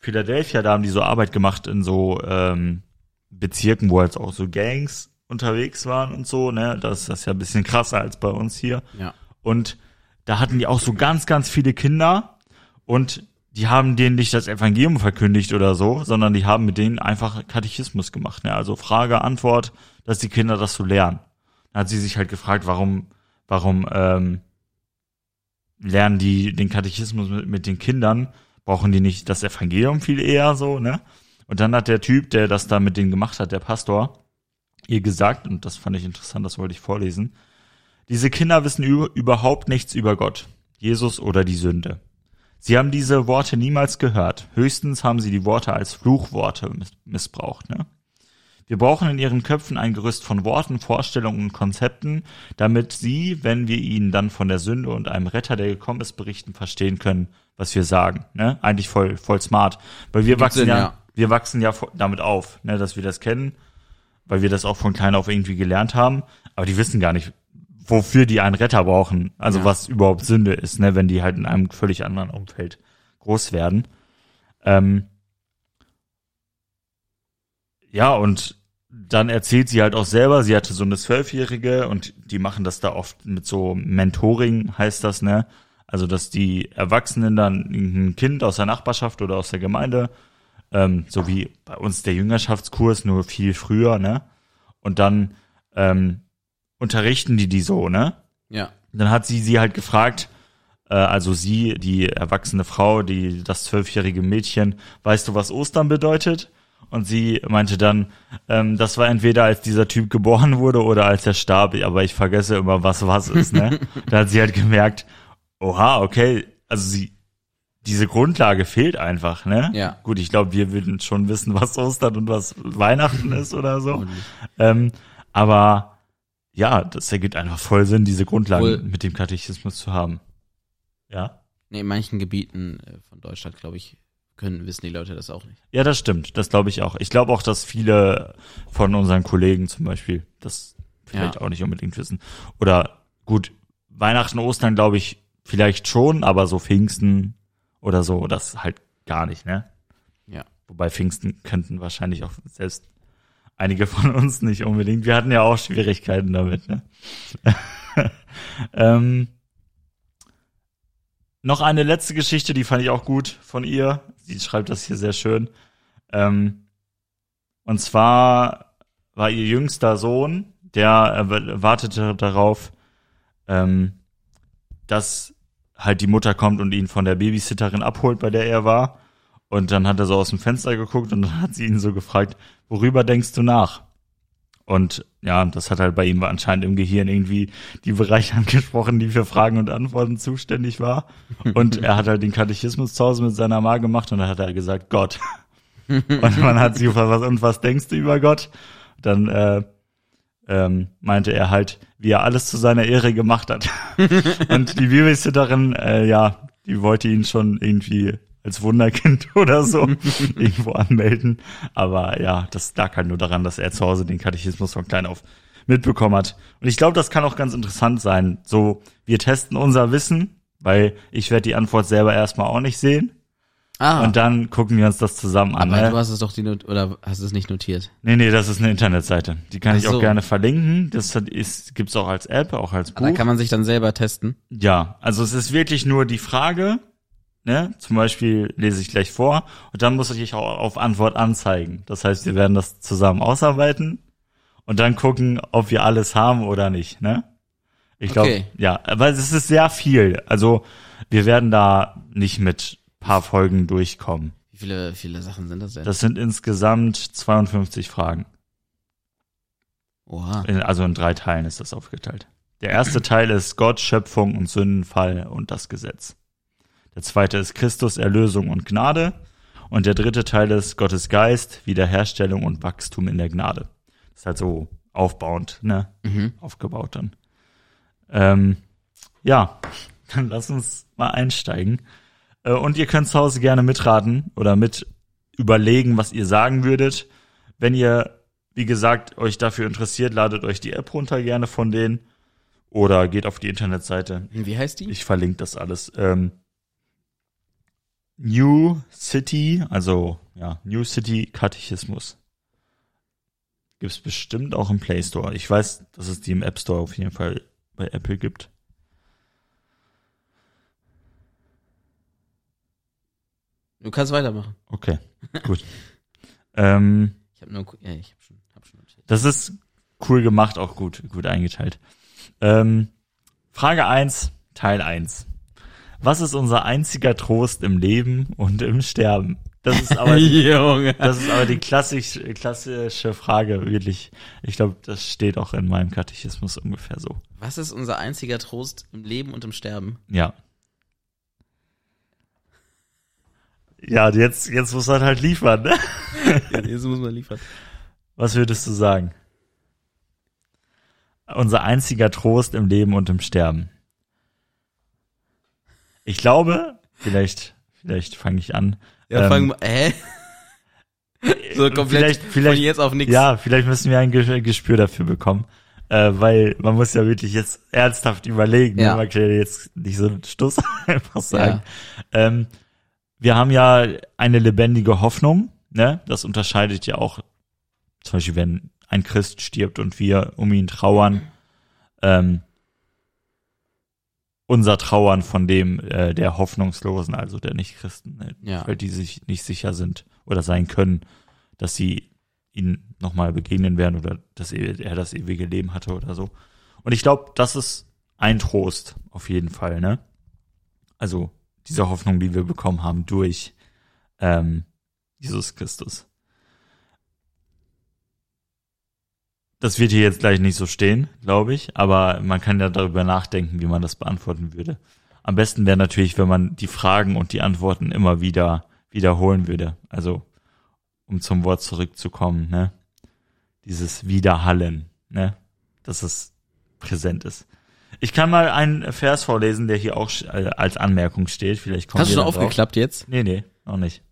Philadelphia, da haben die so Arbeit gemacht in so ähm, Bezirken, wo halt auch so Gangs unterwegs waren und so, ne? Das ist das ja ein bisschen krasser als bei uns hier. Ja. Und da hatten die auch so ganz, ganz viele Kinder und die haben denen nicht das Evangelium verkündigt oder so, sondern die haben mit denen einfach Katechismus gemacht. Ne? Also Frage, Antwort, dass die Kinder das so lernen. Dann hat sie sich halt gefragt, warum, warum ähm, lernen die den Katechismus mit, mit den Kindern? Brauchen die nicht das Evangelium viel eher so, ne? Und dann hat der Typ, der das da mit denen gemacht hat, der Pastor, ihr gesagt, und das fand ich interessant, das wollte ich vorlesen, diese Kinder wissen über, überhaupt nichts über Gott, Jesus oder die Sünde. Sie haben diese Worte niemals gehört. Höchstens haben sie die Worte als Fluchworte miss missbraucht. Ne? Wir brauchen in ihren Köpfen ein Gerüst von Worten, Vorstellungen und Konzepten, damit sie, wenn wir ihnen dann von der Sünde und einem Retter, der gekommen ist, berichten, verstehen können, was wir sagen. Ne? Eigentlich voll, voll smart. Weil wir Gibt wachsen Sinn, ja, ja. wir wachsen ja damit auf, ne, dass wir das kennen, weil wir das auch von klein auf irgendwie gelernt haben. Aber die wissen gar nicht, wofür die einen Retter brauchen. Also Ja. was überhaupt Sünde ist, ne, wenn die halt in einem völlig anderen Umfeld groß werden. Ähm, ja, und dann erzählt sie halt auch selber, sie hatte so eine Zwölfjährige und die machen das da oft mit so Mentoring, heißt das, ne? Also, dass die Erwachsenen dann ein Kind aus der Nachbarschaft oder aus der Gemeinde, ähm, so wie bei uns der Jüngerschaftskurs, nur viel früher, ne? Und dann ähm, unterrichten die die so, ne? Ja. Dann hat sie sie halt gefragt, äh, also sie, die erwachsene Frau, die das zwölfjährige Mädchen, weißt du, was Ostern bedeutet? Und sie meinte dann, ähm, das war entweder als dieser Typ geboren wurde oder als er starb, aber ich vergesse immer, was was ist, ne? da hat sie halt gemerkt, oha, okay, also sie, diese Grundlage fehlt einfach, ne? Ja. Gut, ich glaube, wir würden schon wissen, was Ostern und was Weihnachten ist oder so. Ähm, aber ja, das ergibt einfach voll Sinn, diese Grundlagen Wohl- mit dem Katechismus zu haben. Ja? Nee, in manchen Gebieten äh, von Deutschland, glaube ich, können, wissen die Leute das auch nicht. Ja, das stimmt. Das glaube ich auch. Ich glaube auch, dass viele von unseren Kollegen zum Beispiel das vielleicht Ja. auch nicht unbedingt wissen. Oder gut, Weihnachten, Ostern glaube ich vielleicht schon, aber so Pfingsten oder so, das halt gar nicht, ne? Ja. Wobei Pfingsten könnten wahrscheinlich auch selbst einige von uns nicht unbedingt. Wir hatten ja auch Schwierigkeiten damit, ne? ähm, noch eine letzte Geschichte, die fand ich auch gut von ihr. Sie schreibt das hier sehr schön. Ähm, und zwar war ihr jüngster Sohn, der wartete darauf, ähm, dass halt die Mutter kommt und ihn von der Babysitterin abholt, bei der er war. Und dann hat er so aus dem Fenster geguckt und dann hat sie ihn so gefragt, worüber denkst du nach? Und ja, das hat halt bei ihm anscheinend im Gehirn irgendwie die Bereiche angesprochen, die für Fragen und Antworten zuständig war. Und er hat halt den Katechismus zu Hause mit seiner Ma gemacht und dann hat er gesagt, Gott. Und man hat sie gefragt, was, und was denkst du über Gott? Dann äh, ähm, meinte er halt, wie er alles zu seiner Ehre gemacht hat. und die Babysitterin, äh, ja, die wollte ihn schon irgendwie als Wunderkind oder so irgendwo anmelden. Aber ja, das lag halt nur daran, dass er zu Hause den Katechismus von klein auf mitbekommen hat. Und ich glaube, das kann auch ganz interessant sein. So, wir testen unser Wissen, weil ich werde die Antwort selber erstmal auch nicht sehen. Ah, Und dann gucken wir uns das zusammen an. aber Ne? du hast es doch die Not oder hast es nicht notiert? Nee, nee, das ist eine Internetseite. Die kann Ach ich auch so. gerne verlinken. Das ist, gibt's auch als App, auch als Ah, Da Buch. kann man sich dann selber testen. Ja, also es ist wirklich nur die Frage, ne? Zum Beispiel lese ich gleich vor und dann muss ich auch auf Antwort anzeigen. Das heißt, wir werden das zusammen ausarbeiten und dann gucken, ob wir alles haben oder nicht, ne? Ich glaube, Okay. ja, aber es ist sehr viel. Also wir werden da nicht mit paar Folgen durchkommen. Wie viele, viele Sachen sind das denn? Das sind insgesamt 52 Fragen. Oha. Also in drei Teilen ist das aufgeteilt. Der erste Teil ist Gott, Schöpfung und Sündenfall und das Gesetz. Der zweite ist Christus, Erlösung und Gnade. Und der dritte Teil ist Gottes Geist, Wiederherstellung und Wachstum in der Gnade. Das ist halt so aufbauend, ne? Mhm. Aufgebaut dann. Ähm, ja, dann lass uns mal einsteigen. Äh, Und ihr könnt zu Hause gerne mitraten oder mit überlegen, was ihr sagen würdet. Wenn ihr, wie gesagt, euch dafür interessiert, ladet euch die App runter gerne von denen oder geht auf die Internetseite. Wie heißt die? Ich verlinke das alles. Ähm, New City, also ja, New City Katechismus. Gibt's bestimmt auch im Play Store. Ich weiß, dass es die im App Store auf jeden Fall bei Apple gibt. Du kannst weitermachen. Okay, gut. ähm, Ich habe nur, ja, ich habe schon, hab schon notiert. das ist cool gemacht, auch gut, gut eingeteilt. Ähm, Frage 1, Teil 1. Was ist unser einziger Trost im Leben und im Sterben? Das ist aber die, Junge. das ist aber die klassisch, klassische Frage, wirklich. Ich glaube, das steht auch in meinem Katechismus ungefähr so. Was ist unser einziger Trost im Leben und im Sterben? Ja. Ja, jetzt, jetzt muss man halt liefern, ne? Jetzt muss man liefern. Was würdest du sagen? Unser einziger Trost im Leben und im Sterben. Ich glaube, vielleicht, vielleicht fange ich an. Ja, Ähm, fang mal, hä? So komplett vielleicht, vielleicht, von jetzt auf nix. ja, vielleicht müssen wir ein Ge- Gespür dafür bekommen, äh, weil man muss ja wirklich jetzt ernsthaft überlegen. Ja. Ne? Man kann ja jetzt nicht so einen Stuss einfach sagen. Ja. Ähm, wir haben ja eine lebendige Hoffnung. Ne? Das unterscheidet ja auch zum Beispiel, wenn ein Christ stirbt und wir um ihn trauern, ähm, unser Trauern von dem äh, der Hoffnungslosen, also der Nichtchristen, ne? Ja. weil die sich nicht sicher sind oder sein können, dass sie ihn nochmal begegnen werden oder dass er er das ewige Leben hatte oder so. Und ich glaube, das ist ein Trost auf jeden Fall, ne? Also diese Hoffnung, die wir bekommen haben durch ähm, Jesus Christus. Das wird hier jetzt gleich nicht so stehen, glaube ich, aber man kann ja darüber nachdenken, wie man das beantworten würde. am besten wäre natürlich, wenn man die Fragen und die Antworten immer wieder wiederholen würde. Also, um zum Wort zurückzukommen, ne? Dieses Wiederhallen, ne? Dass es präsent ist. Ich kann mal einen Vers vorlesen, der hier auch äh, als Anmerkung steht. Vielleicht kommt Hast du schon aufgeklappt jetzt? Nee, nee, noch nicht.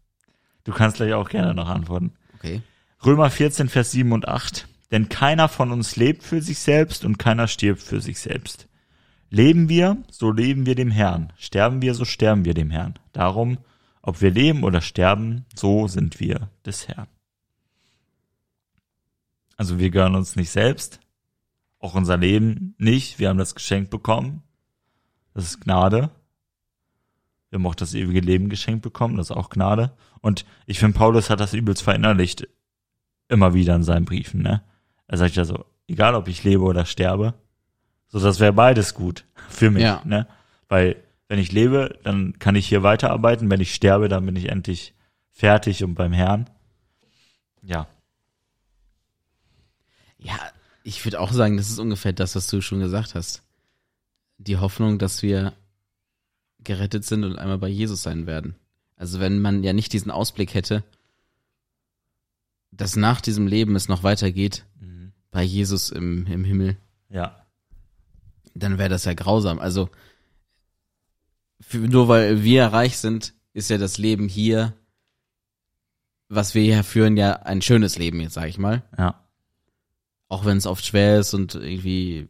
Du kannst gleich auch gerne noch antworten. Okay. Römer 14, Vers 7 und 8. Denn keiner von uns lebt für sich selbst und keiner stirbt für sich selbst. Leben wir, so leben wir dem Herrn. Sterben wir, so sterben wir dem Herrn. Darum, ob wir leben oder sterben, so sind wir des Herrn. Also wir gehören uns nicht selbst, auch unser Leben nicht. Wir haben das geschenkt bekommen. Das ist Gnade. Wir haben auch das ewige Leben geschenkt bekommen. Das ist auch Gnade. Und ich finde, Paulus hat das übelst verinnerlicht. Immer wieder in seinen Briefen, ne? Er sagt ja so, egal ob ich lebe oder sterbe, so das wäre beides gut für mich, Ja. ne? Weil wenn ich lebe, dann kann ich hier weiterarbeiten. Wenn ich sterbe, dann bin ich endlich fertig und beim Herrn. Ja, Ja, ich würde auch sagen, das ist ungefähr das, was du schon gesagt hast. Die Hoffnung, dass wir gerettet sind und einmal bei Jesus sein werden. Also wenn man ja nicht diesen Ausblick hätte, dass nach diesem Leben es noch weitergeht, bei Jesus im, im Himmel, ja, dann wäre das ja grausam. Also für, nur weil wir reich sind, ist ja das Leben hier, was wir hier führen, ja ein schönes Leben jetzt, sag ich mal. ja, Auch wenn es oft schwer ist und irgendwie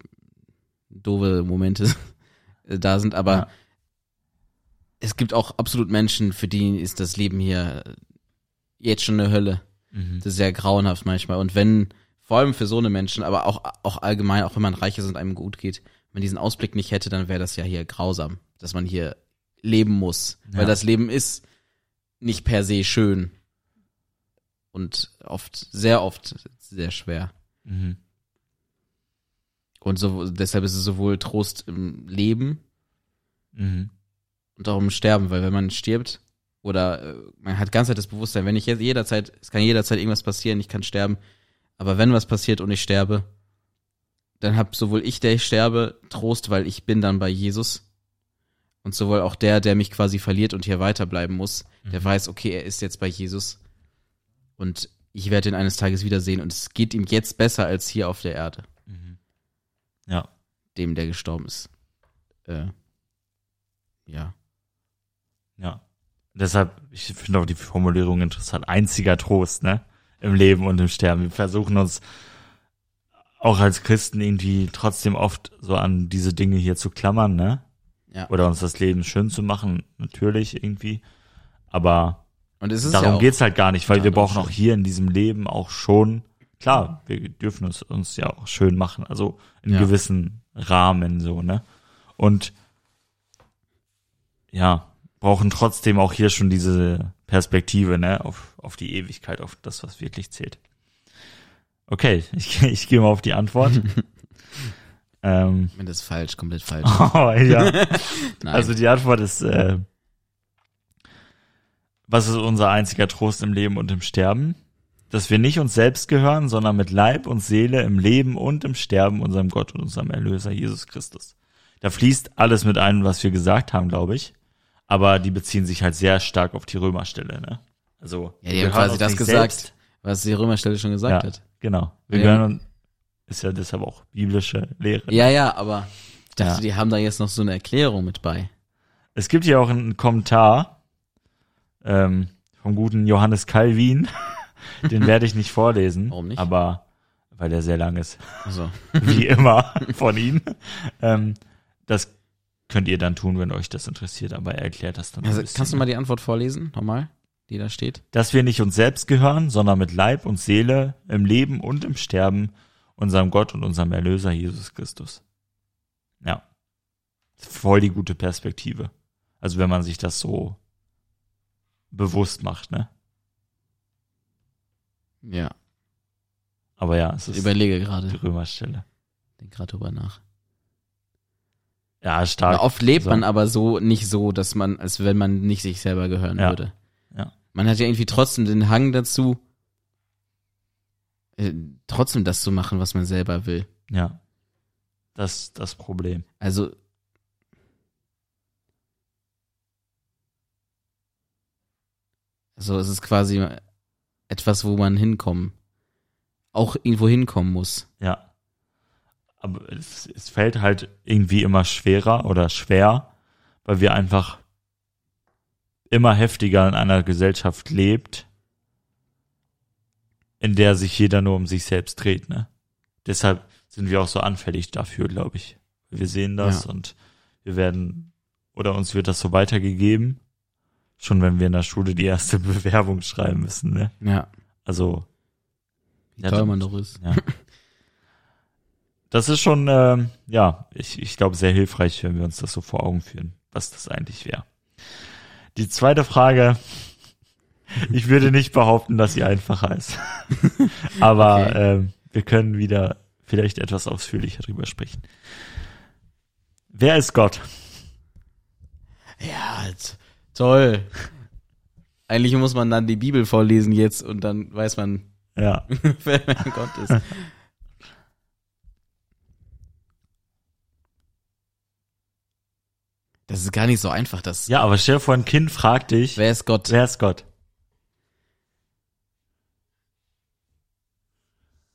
doofe Momente da sind, aber Ja. es gibt auch absolut Menschen, für die ist das Leben hier jetzt schon eine Hölle. mhm. Das ist sehr grauenhaft manchmal. Und wenn, vor allem für so eine Menschen, aber auch, auch allgemein, auch wenn man reich ist und einem gut geht, wenn man diesen Ausblick nicht hätte, dann wäre das ja hier grausam, dass man hier leben muss. Ja. Weil das Leben ist nicht per se schön. Und oft, sehr oft sehr schwer. Mhm. Und so, deshalb ist es sowohl Trost im Leben Mhm. und auch im Sterben, weil wenn man stirbt oder äh, man hat ganz das Bewusstsein, wenn ich jetzt jederzeit, es kann jederzeit irgendwas passieren, ich kann sterben, aber wenn was passiert und ich sterbe, dann hab sowohl ich, der ich sterbe, Trost, weil ich bin dann bei Jesus und sowohl auch der, der mich quasi verliert und hier weiterbleiben muss, der weiß, okay, er ist jetzt bei Jesus und ich werde ihn eines Tages wiedersehen und es geht ihm jetzt besser als hier auf der Erde, Ja, dem, der gestorben ist. Äh, ja. ja. Deshalb, ich finde auch die Formulierung interessant. Einziger Trost, ne? Im Leben und im Sterben. Wir versuchen uns auch als Christen irgendwie trotzdem oft so an diese Dinge hier zu klammern, ne? Ja. Oder uns das Leben schön zu machen, natürlich irgendwie. Aber darum ja geht's halt gar nicht, weil wir brauchen auch hier in diesem Leben auch schon, klar, wir dürfen es uns ja auch schön machen, also in Ja. gewissen Rahmen so, ne? Und ja, brauchen trotzdem auch hier schon diese Perspektive, ne, auf, auf die Ewigkeit, auf das, was wirklich zählt. Okay, ich, ich gehe mal auf die Antwort. ähm, Wenn das ist falsch, komplett falsch. oh, ja. Also die Antwort ist, äh, was ist unser einziger Trost im Leben und im Sterben? Dass wir nicht uns selbst gehören, sondern mit Leib und Seele im Leben und im Sterben unserem Gott und unserem Erlöser Jesus Christus. Da fließt alles mit ein, was wir gesagt haben, glaube ich. Aber die beziehen sich halt sehr stark auf die Römerstelle, ne? Also, ja, die haben quasi das gesagt, selbst. was die Römerstelle schon gesagt Ja, hat. genau. Wir Ja. gehören, uns- ist ja deshalb auch biblische Lehre. Ja, ja, aber ich dachte, Ja. die haben da jetzt noch so eine Erklärung mit bei. Es gibt hier auch einen Kommentar ähm, vom guten Johannes Calvin. Den werde ich nicht vorlesen. Warum nicht? Aber weil der sehr lang ist, Also, wie immer von ihm. Ähm, das könnt ihr dann tun, wenn euch das interessiert, aber er erklärt das dann. also kannst du mal die Antwort vorlesen, nochmal, die da steht? Dass wir nicht uns selbst gehören, sondern mit Leib und Seele im Leben und im Sterben unserem Gott und unserem Erlöser Jesus Christus. Ja. Voll die gute Perspektive. Also wenn man sich das so bewusst macht, ne? Ja, Aber ja, es ich ist überlege die gerade, Römerstelle. denk gerade drüber nach. Ja, stark. Aber oft lebt so. man aber so nicht so, dass man, als wenn man nicht sich selber gehören ja. würde. Ja. Man hat ja irgendwie trotzdem den Hang dazu, äh, trotzdem das zu machen, was man selber will. Ja. Das, das Problem. Also, Also es ist quasi etwas, wo man hinkommen, auch irgendwo hinkommen muss. Ja. Aber es, es fällt halt irgendwie immer schwerer oder schwer, weil wir einfach immer heftiger in einer Gesellschaft lebt, in der sich jeder nur um sich selbst dreht, ne? Deshalb sind wir auch so anfällig dafür, glaube ich. Wir sehen das Ja. und wir werden, oder uns wird das so weitergegeben, schon wenn wir in der Schule die erste Bewerbung schreiben müssen, ne? Ja, Also, wie Ja, toll man doch ist. ja. Das ist schon, ähm, ja, ich, ich glaube, sehr hilfreich, wenn wir uns das so vor Augen führen, was das eigentlich wäre. Die zweite Frage, ich würde nicht behaupten, dass sie einfacher ist. Aber Okay. ähm, wir können wieder vielleicht etwas ausführlicher drüber sprechen. Wer ist Gott? Ja, toll. Eigentlich muss man dann die Bibel vorlesen jetzt und dann weiß man, Ja, wer Gott ist. Das ist gar nicht so einfach, das. ja, aber stell dir vor, ein Kind fragt dich, Wer ist Gott? wer ist Gott?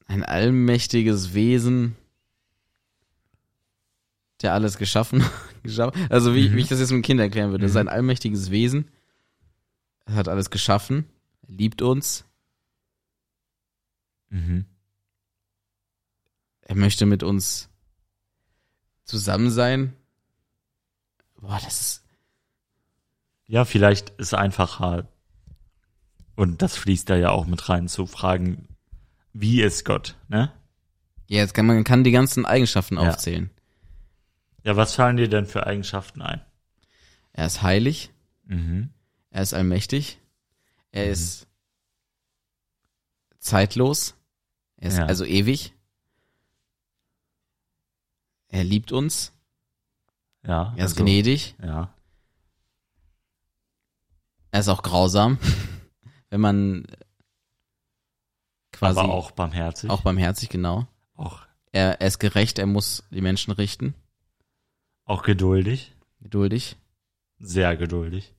Ein allmächtiges Wesen, der alles geschaffen, geschaffen also wie, Mhm. wie ich das jetzt mit Kindern erklären würde. Das ist Mhm. ein allmächtiges Wesen, er hat alles geschaffen, er liebt uns, Mhm. er möchte mit uns zusammen sein. Boah, das ist, Ja, vielleicht ist einfacher, und das fließt da ja auch mit rein, zu fragen, wie ist Gott, ne? ja, jetzt kann man kann die ganzen Eigenschaften Ja. aufzählen. Ja, was fallen dir denn für Eigenschaften ein? Er ist heilig, Mhm. er ist allmächtig, er Mhm. ist zeitlos, er ist Ja. also ewig, er liebt uns, Ja. er ist also, gnädig, Ja. er ist auch grausam, wenn man quasi aber auch barmherzig. auch barmherzig, genau. auch, Er, er ist gerecht, er muss die Menschen richten, auch geduldig. geduldig. Sehr geduldig.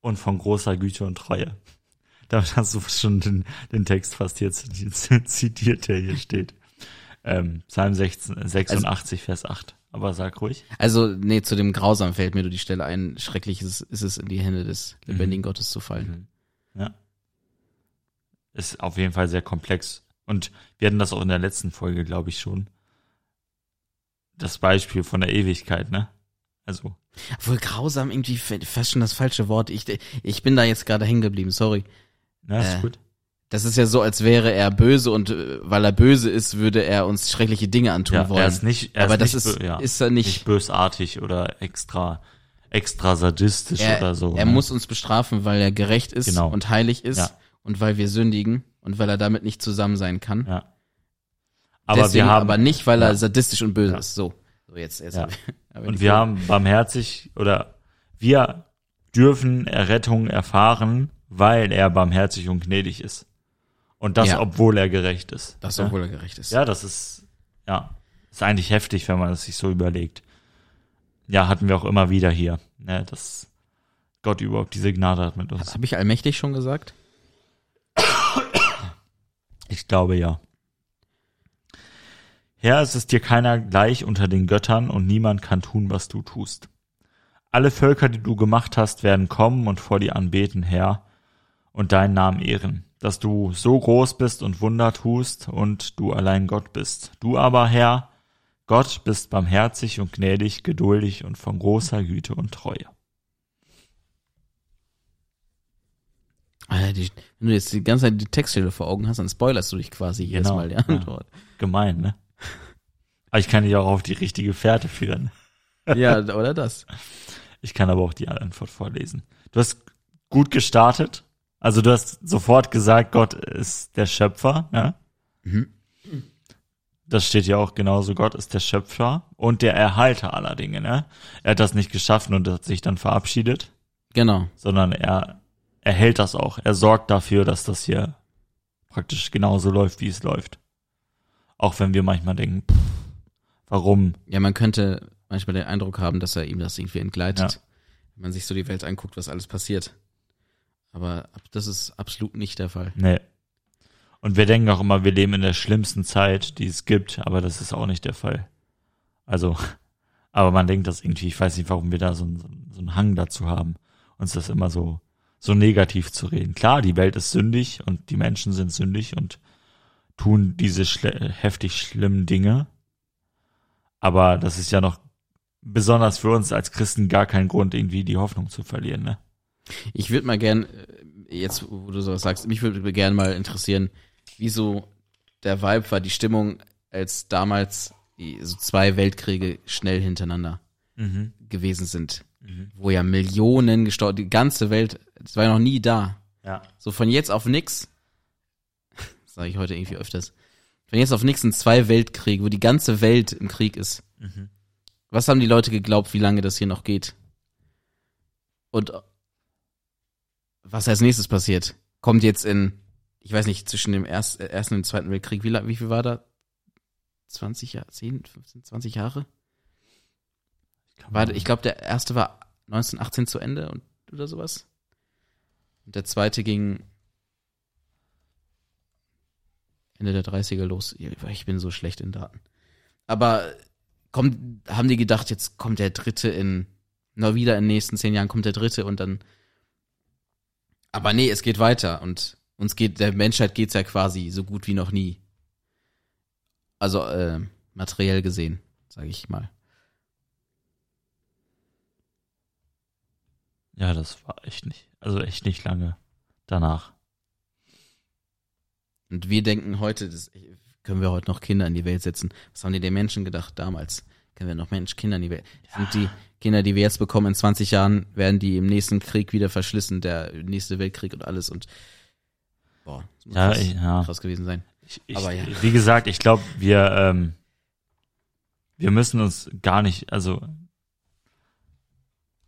Und von großer Güte und Treue. Damit hast du schon den, den Text fast jetzt zitiert, der hier steht. Ähm, Psalm 16, 86, Vers 8. Aber sag ruhig. Also, nee, zu dem Grausam fällt mir nur die Stelle ein. Schrecklich ist, ist es, in die Hände des lebendigen Gottes zu fallen. Mhm. Ja. Ist auf jeden Fall sehr komplex. Und wir hatten das auch in der letzten Folge, glaube ich, schon. Das Beispiel von der Ewigkeit, ne? Also, Obwohl grausam irgendwie fast schon das falsche Wort. Ich, ich bin da jetzt gerade hängen geblieben, sorry. na, ist Äh, gut. Das ist ja so, als wäre er böse und äh, weil er böse ist, würde er uns schreckliche Dinge antun Ja, wollen. er ist nicht, er Aber ist das nicht, ist, ja, ist er nicht, nicht. bösartig oder extra, extra sadistisch er, oder so. er ne? muss uns bestrafen, weil er gerecht ist Genau. und heilig ist Ja. und weil wir sündigen und weil er damit nicht zusammen sein kann. Ja. Aber Deswegen wir haben, aber nicht, weil Ja. er sadistisch und böse Ja. ist. So. So jetzt, jetzt. Ja. und wir Kurve. haben barmherzig oder wir dürfen Errettung erfahren, weil er barmherzig und gnädig ist. Und das, Ja. obwohl er gerecht ist. das, Ja? obwohl er gerecht ist. Ja, das ist, ja, ist eigentlich heftig, wenn man es sich so überlegt. Ja, hatten wir auch immer wieder hier, ne, dass Gott überhaupt diese Gnade hat mit uns. Habe ich allmächtig schon gesagt? Ich glaube ja. Herr, es ist dir keiner gleich unter den Göttern und niemand kann tun, was du tust. Alle Völker, die du gemacht hast, werden kommen und vor dir anbeten, Herr, und deinen Namen ehren, dass du so groß bist und Wunder tust und du allein Gott bist. Du aber, Herr, Gott bist barmherzig und gnädig, geduldig und von großer Güte und Treue. Alter, die, wenn du jetzt die ganze Zeit die Textstelle vor Augen hast, dann spoilerst du dich quasi jedes Genau, Mal die ja. Antwort. Gemein, ne? Aber ich kann dich auch auf die richtige Fährte führen. Ja, oder das. Ich kann aber auch die Antwort vorlesen. Du hast gut gestartet. Also du hast sofort gesagt, Gott ist der Schöpfer. Ja? Mhm. Das steht ja auch genauso. Gott ist der Schöpfer und der Erhalter aller Dinge. Ne? Er hat das nicht geschaffen und hat sich dann verabschiedet, Genau. sondern er erhält das auch. Er sorgt dafür, dass das hier praktisch genauso läuft, wie es läuft. Auch wenn wir manchmal denken, pff, warum? Ja, man könnte manchmal den Eindruck haben, dass er ihm das irgendwie entgleitet. wenn man sich so die Welt anguckt, was alles passiert. Aber das ist absolut nicht der Fall. Nee. Und wir denken auch immer, wir leben in der schlimmsten Zeit, die es gibt, aber das ist auch nicht der Fall. Also, aber man denkt das irgendwie, ich weiß nicht, warum wir da so, so, so einen Hang dazu haben, uns das immer so, so negativ zu reden. Klar, die Welt ist sündig und die Menschen sind sündig und tun diese schle heftig schlimmen Dinge. Aber das ist ja noch besonders für uns als Christen gar kein Grund, irgendwie die Hoffnung zu verlieren, ne? Ich würde mal gern, äh, jetzt wo du sowas sagst, mich würde gerne mal interessieren, wieso der Vibe war, die Stimmung, als damals die, so zwei Weltkriege schnell hintereinander Mhm. gewesen sind, Mhm. wo ja Millionen gestorben, die ganze Welt, das war ja noch nie da. Ja. So von jetzt auf nix, sage ich heute irgendwie öfters, von jetzt auf nix sind zwei Weltkriege, wo die ganze Welt im Krieg ist. Mhm. Was haben die Leute geglaubt, wie lange das hier noch geht? Und was als nächstes passiert? Kommt jetzt in, ich weiß nicht, zwischen dem erst, äh, ersten und dem zweiten Weltkrieg, wie, wie viel war da? 20 Jahre, 10, 15, 20 Jahre? War, ich glaube, der erste war 1918 zu Ende und, oder sowas. Und der zweite ging Ende der 30er los. Ich bin so schlecht in Daten. Aber kommt, haben die gedacht, jetzt kommt der dritte in, na wieder in den nächsten zehn Jahren kommt der dritte und dann. Aber nee, es geht weiter und uns geht, der Menschheit geht's ja quasi so gut wie noch nie. Also, äh, materiell gesehen, sage ich mal. Ja, das war echt nicht, also echt nicht lange danach. Und wir denken heute, das können wir heute noch Kinder in die Welt setzen. Was haben die den Menschen gedacht damals? Können wir noch Mensch, Kinder in die? Sind die Kinder, die wir jetzt bekommen in 20 Jahren, werden die im nächsten Krieg wieder verschlissen, der nächste Weltkrieg und alles und boah, das muss Ja, krass, ich, ja. krass gewesen sein. Ich, ich, Aber ja. Wie gesagt, ich glaube, wir, ähm, wir müssen uns gar nicht, also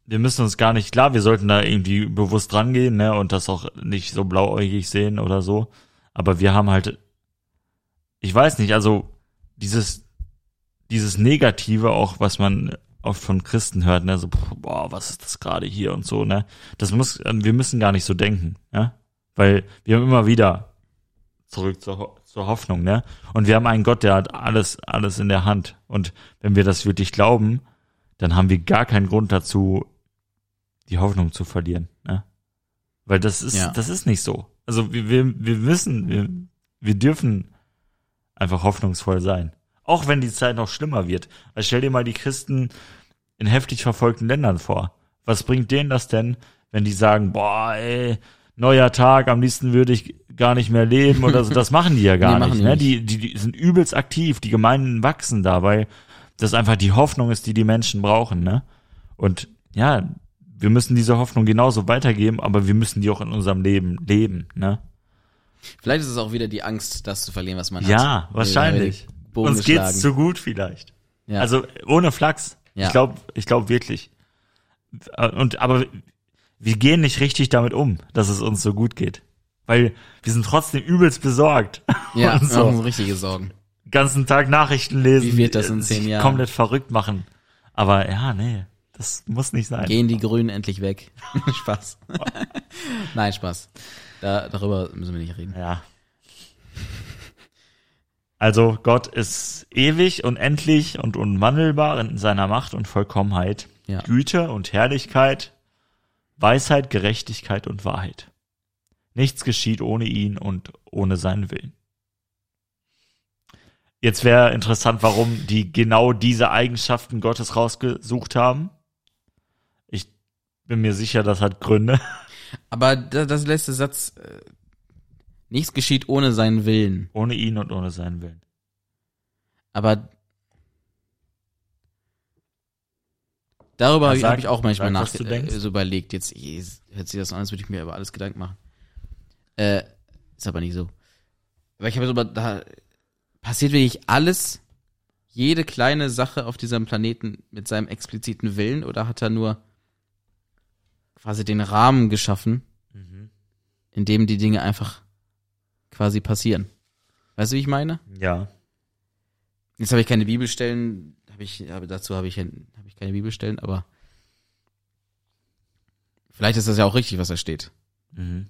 wir müssen uns gar nicht, klar, wir sollten da irgendwie bewusst rangehen, ne, und das auch nicht so blauäugig sehen oder so. Aber wir haben halt, ich weiß nicht, also dieses, dieses Negative auch, was man oft von Christen hört, ne, so, boah, was ist das gerade hier und so, ne, das muss, wir müssen gar nicht so denken, ja, weil wir haben immer wieder zurück zur, zur Hoffnung, ne, und wir haben einen Gott, der hat alles, alles in der Hand und wenn wir das wirklich glauben, dann haben wir gar keinen Grund dazu, die Hoffnung zu verlieren, ne, weil das ist, Ja. das ist nicht so. Also wir, wir, wir müssen, wir, wir dürfen einfach hoffnungsvoll sein. Auch wenn die Zeit noch schlimmer wird. Weil stell dir mal die Christen in heftig verfolgten Ländern vor. Was bringt denen das denn, wenn die sagen, boah, ey, neuer Tag, am liebsten würde ich gar nicht mehr leben oder so. Das machen die ja gar Nee, nicht. die Ne? Die, die, die sind übelst aktiv, die Gemeinden wachsen da, weil das einfach die Hoffnung ist, die die Menschen brauchen. Ne? Und ja, wir müssen diese Hoffnung genauso weitergeben, aber wir müssen die auch in unserem Leben leben. Ne? Vielleicht ist es auch wieder die Angst, das zu verlieren, was man hat. Ja, wahrscheinlich. Bogen Uns geschlagen. geht's zu gut vielleicht. ja. Also ohne Flachs. Ja. Ich glaube, ich glaube wirklich. Und aber wir gehen nicht richtig damit um, dass es uns so gut geht, weil wir sind trotzdem übelst besorgt. ja, und so. haben richtige Sorgen. ganzen Tag Nachrichten lesen. Wie wird das in sich zehn Jahren? Komplett verrückt machen. Aber ja, nee, das muss nicht sein. Gehen die Grünen endlich weg. Spaß. Nein, Spaß. Da, darüber müssen wir nicht reden. Ja. Also Gott ist ewig, unendlich und unwandelbar in seiner Macht und Vollkommenheit. Ja. Güte und Herrlichkeit, Weisheit, Gerechtigkeit und Wahrheit. Nichts geschieht ohne ihn und ohne seinen Willen. Jetzt wäre interessant, warum die genau diese Eigenschaften Gottes rausgesucht haben. Ich bin mir sicher, das hat Gründe. Aber da- das letzte Satz, äh, nichts geschieht ohne seinen Willen. Ohne ihn und ohne seinen Willen. Aber darüber habe ich auch manchmal sag, nach äh, so überlegt. Jetzt hört sich das an, als würde ich mir über alles Gedanken machen. Äh, ist aber nicht so. Aber ich habe so über, da passiert wirklich alles, jede kleine Sache auf diesem Planeten mit seinem expliziten Willen oder hat er nur quasi den Rahmen geschaffen, in dem die Dinge einfach quasi passieren? Weißt du, wie ich meine? Ja. Jetzt habe ich keine Bibelstellen, habe ich, aber dazu habe ich, habe ich keine Bibelstellen, aber Vielleicht ist das ja auch richtig, was da steht, Mhm.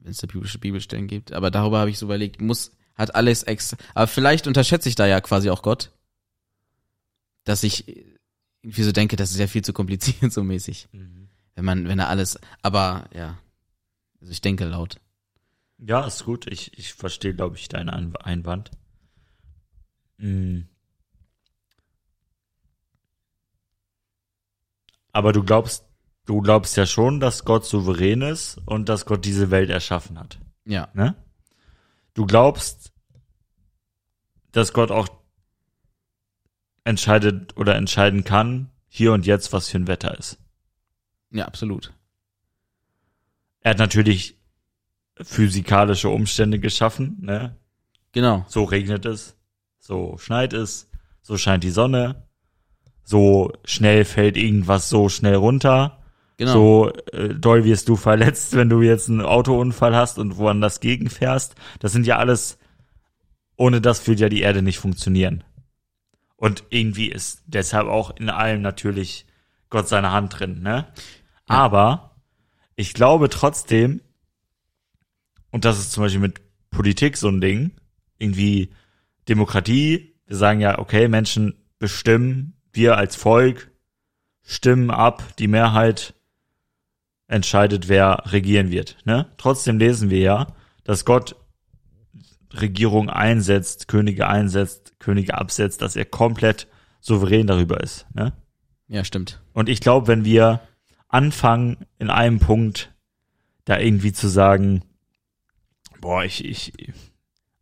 wenn es da biblische Bibelstellen gibt. Aber darüber habe ich so überlegt, muss, hat alles extra. Aber vielleicht unterschätze ich da ja quasi auch Gott. Dass ich irgendwie so denke, das ist ja viel zu kompliziert, so mäßig. Wenn man, wenn er alles, aber ja. Also ich denke laut. Ja, ist gut. Ich, ich verstehe, glaube ich, deinen Ein- Einwand. Mhm. Aber du glaubst, du glaubst ja schon, dass Gott souverän ist und dass Gott diese Welt erschaffen hat. Ja. Ne? Du glaubst, dass Gott auch entscheidet oder entscheiden kann, hier und jetzt, was für ein Wetter ist. Ja, absolut. Er hat natürlich physikalische Umstände geschaffen, ne? Genau. So regnet es, so schneit es, so scheint die Sonne, so schnell fällt irgendwas so schnell runter, Genau. so äh, doll wirst du verletzt, wenn du jetzt einen Autounfall hast und woanders gegenfährst. Das sind ja alles, ohne das würde ja die Erde nicht funktionieren. Und irgendwie ist deshalb auch in allem natürlich Gott seine Hand drin, ne? Ja. Aber ich glaube trotzdem, und das ist zum Beispiel mit Politik so ein Ding, irgendwie Demokratie, wir sagen ja, okay, Menschen bestimmen, wir als Volk stimmen ab, die Mehrheit entscheidet, wer regieren wird. Ne? Trotzdem lesen wir ja, dass Gott Regierung einsetzt, Könige einsetzt, Könige absetzt, dass er komplett souverän darüber ist. Ne? Ja, stimmt. Und ich glaube, wenn wir anfangen, in einem Punkt da irgendwie zu sagen, boah, ich, ich,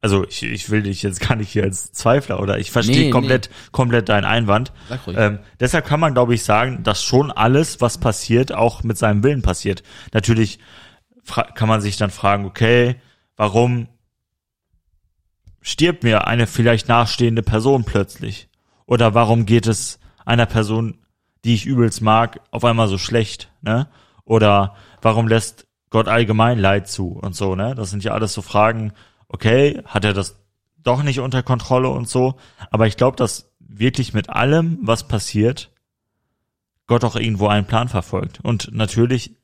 also ich, ich will dich jetzt gar nicht hier als Zweifler oder ich verstehe Nee, komplett, komplett deinen Einwand. Ähm, deshalb kann man, glaube ich, sagen, dass schon alles, was passiert, auch mit seinem Willen passiert. Natürlich kann man sich dann fragen, okay, warum stirbt mir eine vielleicht nachstehende Person plötzlich? Oder warum geht es einer Person, die ich übelst mag, auf einmal so schlecht, ne? Oder warum lässt Gott allgemein Leid zu und so, ne? Das sind ja alles so Fragen, okay, hat er das doch nicht unter Kontrolle und so, aber ich glaube, dass wirklich mit allem, was passiert, Gott auch irgendwo einen Plan verfolgt. Und natürlich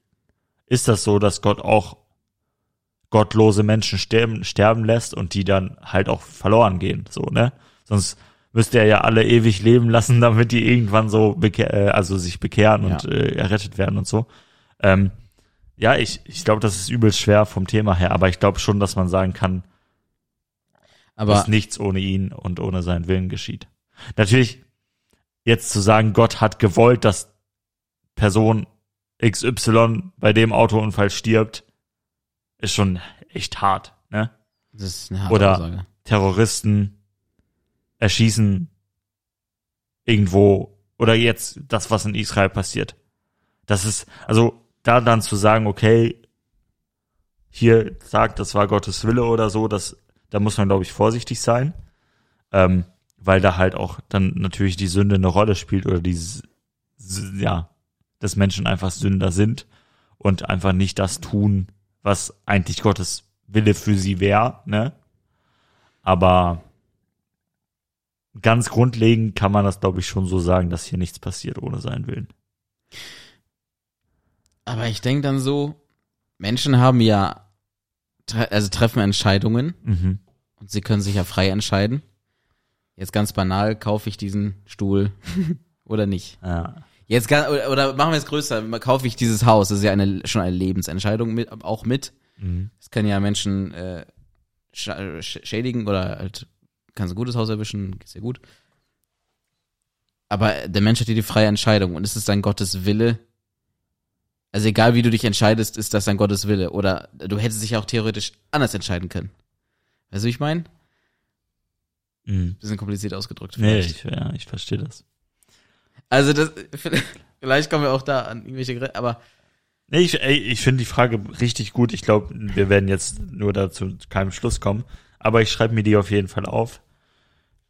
ist das so, dass Gott auch gottlose Menschen sterben, sterben lässt und die dann halt auch verloren gehen, so, ne? Sonst müsste er ja alle ewig leben lassen, damit die irgendwann so äh, also sich bekehren und Ja. äh, errettet werden und so. Ähm, ja, ich, ich glaube, das ist übelst schwer vom Thema her, aber ich glaube schon, dass man sagen kann, aber dass nichts ohne ihn und ohne seinen Willen geschieht. Natürlich, jetzt zu sagen, Gott hat gewollt, dass Person XY bei dem Autounfall stirbt, ist schon echt hart, ne? das ist eine harte Oder- Aussage. Terroristen erschießen irgendwo oder jetzt das, was in Israel passiert. Das ist, also da dann zu sagen, okay, hier sagt, das war Gottes Wille oder so, das, da muss man, glaube ich, vorsichtig sein, ähm, weil da halt auch dann natürlich die Sünde eine Rolle spielt oder die, ja, dass Menschen einfach Sünder sind und einfach nicht das tun, was eigentlich Gottes Wille für sie wäre, ne? Aber ganz grundlegend kann man das, glaube ich, schon so sagen, dass hier nichts passiert ohne seinen Willen. Aber ich denke dann so, Menschen haben ja, also treffen Entscheidungen Mhm. und sie können sich ja frei entscheiden. Jetzt ganz banal, kaufe ich diesen Stuhl oder nicht? Ja. Jetzt oder, machen wir es größer, kaufe ich dieses Haus, das ist ja eine, schon eine Lebensentscheidung mit, auch mit. Mhm. Das können ja Menschen äh, sch- schädigen oder halt kannst ein gutes Haus erwischen, geht's dir gut. Aber der Mensch hat hier die freie Entscheidung und ist es dann Gottes Wille? Also egal wie du dich entscheidest, ist das dann Gottes Wille. Oder du hättest dich ja auch theoretisch anders entscheiden können. Weißt du, wie ich meine? Mhm. Bisschen kompliziert ausgedrückt. Nee, vielleicht. ich, ja, ich verstehe das. Also das, vielleicht kommen wir auch da an irgendwelche, aber Nee, ich, ich finde die Frage richtig gut. Ich glaube, wir werden jetzt nur dazu keinem Schluss kommen. Aber ich schreibe mir die auf jeden Fall auf.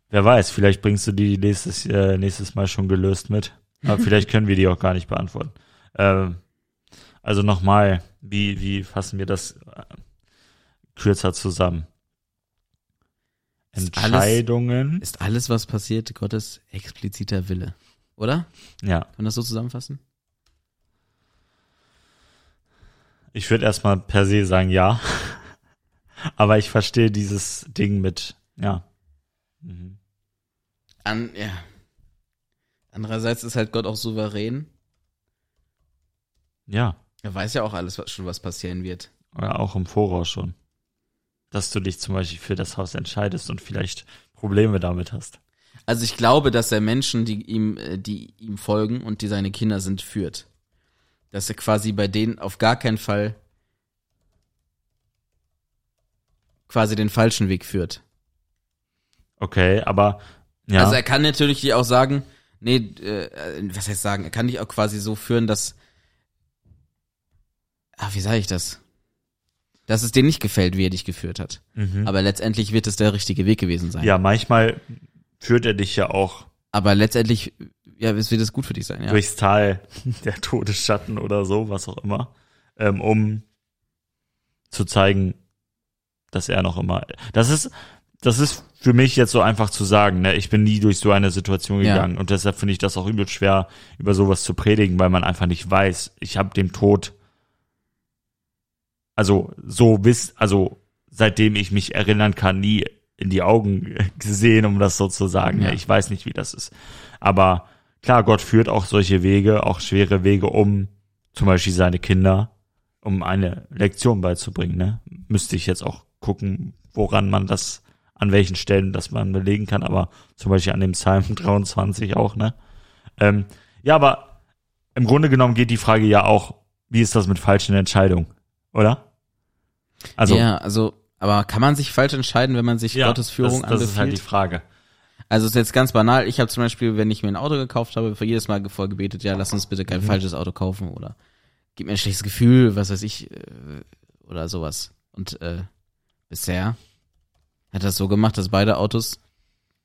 Wer weiß, vielleicht bringst du die nächstes, äh, nächstes Mal schon gelöst mit. Aber vielleicht können wir die auch gar nicht beantworten. Ähm, also nochmal, wie, wie fassen wir das äh, kürzer zusammen? Ist alles- Entscheidungen. ist alles, was passiert, Gottes expliziter Wille. Oder? ja. Kann man das so zusammenfassen? Ich würde erstmal per se sagen ja. Aber ich verstehe dieses Ding mit, ja. Mhm. An, ja. Andererseits ist halt Gott auch souverän. Ja. Er weiß ja auch alles was, schon, was passieren wird. Oder auch im Voraus schon. Dass du dich zum Beispiel für das Haus entscheidest und vielleicht Probleme damit hast. Also ich glaube, dass er Menschen, die ihm, äh, die ihm folgen und die seine Kinder sind, führt. Dass er quasi bei denen auf gar keinen Fall quasi den falschen Weg führt. Okay, aber ja. Also er kann natürlich dir auch sagen, nee, äh, was heißt sagen, er kann dich auch quasi so führen, dass ah, wie sage ich das? Dass es dir nicht gefällt, wie er dich geführt hat. mhm. Aber letztendlich wird es der richtige Weg gewesen sein. ja, manchmal führt er dich ja auch Aber letztendlich, ja, es wird es gut für dich sein, ja. durchs Tal der Todesschatten oder so, was auch immer, ähm, um zu zeigen, dass er noch immer. Das ist, das ist für mich jetzt so einfach zu sagen. Ne? Ich bin nie durch so eine Situation Ja. gegangen und deshalb finde ich das auch übel schwer, über sowas zu predigen, weil man einfach nicht weiß. Ich habe dem Tod, also so bis, also seitdem ich mich erinnern kann, nie in die Augen gesehen, um das so zu sagen. Ja. Ich weiß nicht, wie das ist. Aber klar, Gott führt auch solche Wege, auch schwere Wege, um zum Beispiel seine Kinder, um eine Lektion beizubringen. Ne? Müsste ich jetzt auch gucken, woran man das, an welchen Stellen das man belegen kann, aber zum Beispiel an dem Psalm 23 auch, ne? Ähm, ja, aber im Grunde genommen geht die Frage ja auch, wie ist das mit falschen Entscheidungen, oder? Also, ja, also, aber kann man sich falsch entscheiden, wenn man sich ja, Gottes Führung das, das ist halt die anbefiehlt? Frage. Also ist jetzt ganz banal. Ich habe zum Beispiel, wenn ich mir ein Auto gekauft habe, für jedes Mal vorgebetet, ja, lass uns bitte kein Mhm. falsches Auto kaufen oder gib mir ein schlechtes Gefühl, was weiß ich, äh, oder sowas. Und äh, bisher hat das so gemacht, dass beide Autos.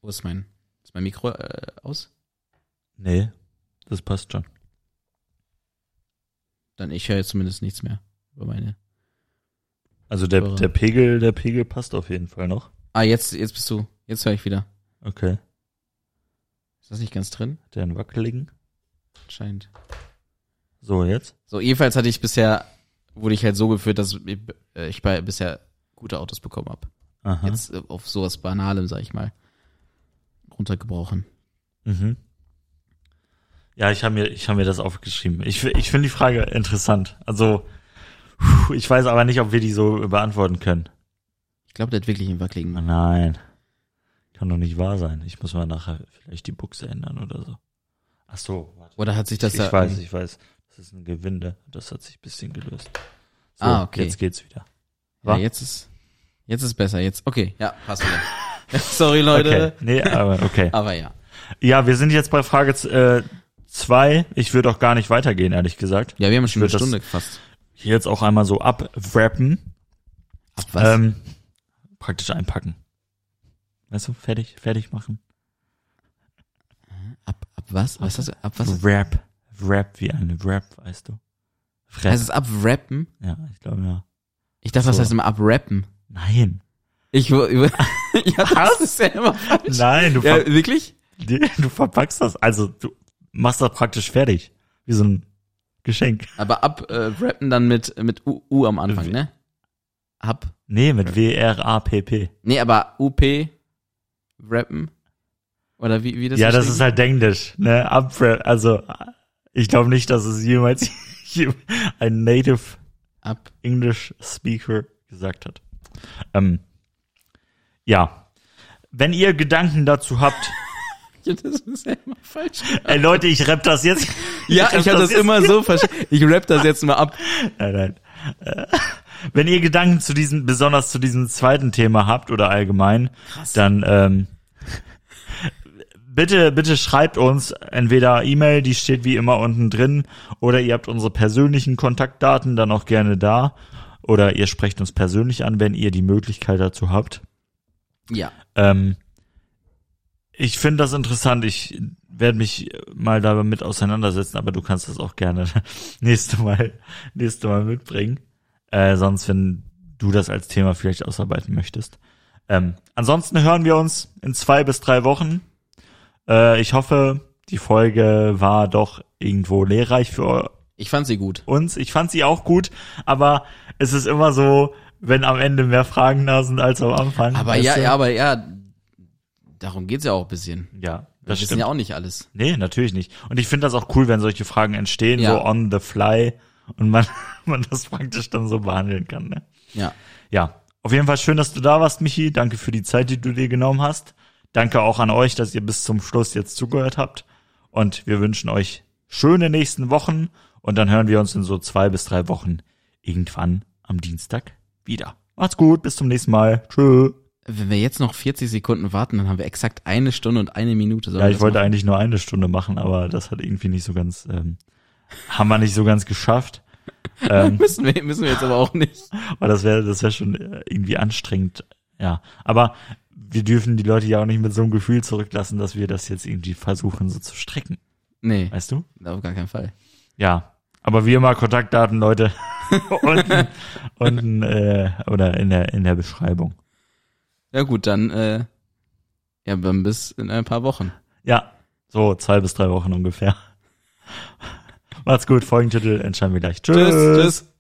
Wo ist mein, ist mein Mikro äh, aus? Nee, das passt schon. Dann ich höre jetzt zumindest nichts mehr über meine. Also der, Hörer. der Pegel, der Pegel passt auf jeden Fall noch. Ah, jetzt, jetzt bist du. Jetzt höre ich wieder. Okay. Ist das nicht ganz drin? Der einen wackeligen. Scheint. So, jetzt? So, jedenfalls hatte ich bisher, wurde ich halt so geführt, dass ich, äh, ich bei, bisher gute Autos bekommen habe. Aha. Jetzt äh, auf sowas Banalem, sag ich mal, runtergebrochen. Mhm. Ja, ich habe mir, ich habe mir das aufgeschrieben. Ich, ich finde die Frage interessant. Also, ich weiß aber nicht, ob wir die so beantworten können. Ich glaube, der hat wirklich einen wackeligen. Nein. Kann doch nicht wahr sein. Ich muss mal nachher vielleicht die Buchse ändern oder so. Ach so, warte. Oder hat sich das ich da. weiß, ich weiß. Das ist ein Gewinde. Das hat sich ein bisschen gelöst. So, Ah, okay. jetzt geht's wieder. Ja, Wa? jetzt ist, jetzt ist besser. Jetzt, okay, ja, passt wieder. Sorry, Leute. Okay. Nee, aber okay. Aber ja. Ja, wir sind jetzt bei Frage äh, zwei. Ich würde auch gar nicht weitergehen, ehrlich gesagt. Ja, wir haben schon eine das- Stunde fast. Hier jetzt auch einmal so abwrappen. Ab was? Ähm, praktisch einpacken. Weißt du, fertig, fertig machen. ab, ab was? Was hast du? Ab was? Wrap. Wrap wie eine Wrap, weißt du. Wrap. Heißt es abwrappen? ja, ich glaube ja. Ich dachte, das So. heißt immer abrappen. Nein. Ich, wo- ja, das ist ja immer falsch. Nein, du, Ja, wirklich? du verpackst das. Also du machst das praktisch fertig. Wie so ein Geschenk. Aber ab äh, rappen dann mit mit U, U am Anfang, ne? Ab. Nee, mit W-R-A-P-P. Nee, aber UP rappen oder wie wie das Ja, das ist halt Englisch, ne? Abwrap. Also ich glaube nicht, dass es jemals ein Native ab. English Speaker gesagt hat. Ähm, ja. Wenn ihr Gedanken dazu habt, Ja, das ist ja immer falsch. ey Leute, ich rapp das jetzt. Ja, rapp ich habe das jetzt- immer so verstanden. Ich rap das jetzt mal ab. Nein, nein. Äh, Wenn ihr Gedanken zu diesem, besonders zu diesem zweiten Thema habt oder allgemein, dann ähm, bitte, bitte schreibt uns entweder E-Mail, die steht wie immer unten drin, oder ihr habt unsere persönlichen Kontaktdaten dann auch gerne da, oder ihr sprecht uns persönlich an, wenn ihr die Möglichkeit dazu habt. Ja. Ähm, ich finde das interessant. Ich werde mich mal damit auseinandersetzen, aber du kannst das auch gerne nächste Mal, nächste Mal mitbringen. Äh, sonst, wenn du das als Thema vielleicht ausarbeiten möchtest. Ähm, ansonsten hören wir uns in zwei bis drei Wochen. Äh, ich hoffe, die Folge war doch irgendwo lehrreich für Ich fand sie gut. uns. Ich fand sie auch gut, aber es ist immer so, wenn am Ende mehr Fragen da sind als am Anfang. Aber ja, du? ja, aber ja, darum geht's ja auch ein bisschen. Ja, Wir das wissen stimmt. ja auch nicht alles. Nee, natürlich nicht. Und ich finde das auch cool, wenn solche Fragen entstehen, Ja. so on the fly und man, man das praktisch dann so behandeln kann. Ne? Ja. Ja, auf jeden Fall schön, dass du da warst, Michi. Danke für die Zeit, die du dir genommen hast. Danke auch an euch, dass ihr bis zum Schluss jetzt zugehört habt. Und wir wünschen euch schöne nächsten Wochen. Und dann hören wir uns in so zwei bis drei Wochen irgendwann am Dienstag wieder. Macht's gut, bis zum nächsten Mal. Tschö. Wenn wir jetzt noch 40 Sekunden warten, dann haben wir exakt eine Stunde und eine Minute. Sollen Ja, ich wollte machen? eigentlich nur eine Stunde machen, aber das hat irgendwie nicht so ganz, ähm, haben wir nicht so ganz geschafft. ähm, müssen wir, müssen wir jetzt aber auch nicht. weil das wäre, das wäre schon äh, irgendwie anstrengend. Ja, aber wir dürfen die Leute ja auch nicht mit so einem Gefühl zurücklassen, dass wir das jetzt irgendwie versuchen so zu strecken. Nee, Weißt du? auf gar keinen Fall. Ja. Aber wie immer Kontaktdaten, Leute, unten, unten äh, oder in der in der Beschreibung. Ja gut, dann, äh, ja, dann bis in ein paar Wochen. Ja, so zwei bis drei Wochen ungefähr. Macht's gut, Folgentitel entscheiden wir gleich. Tschüss. Tschüss, tschüss.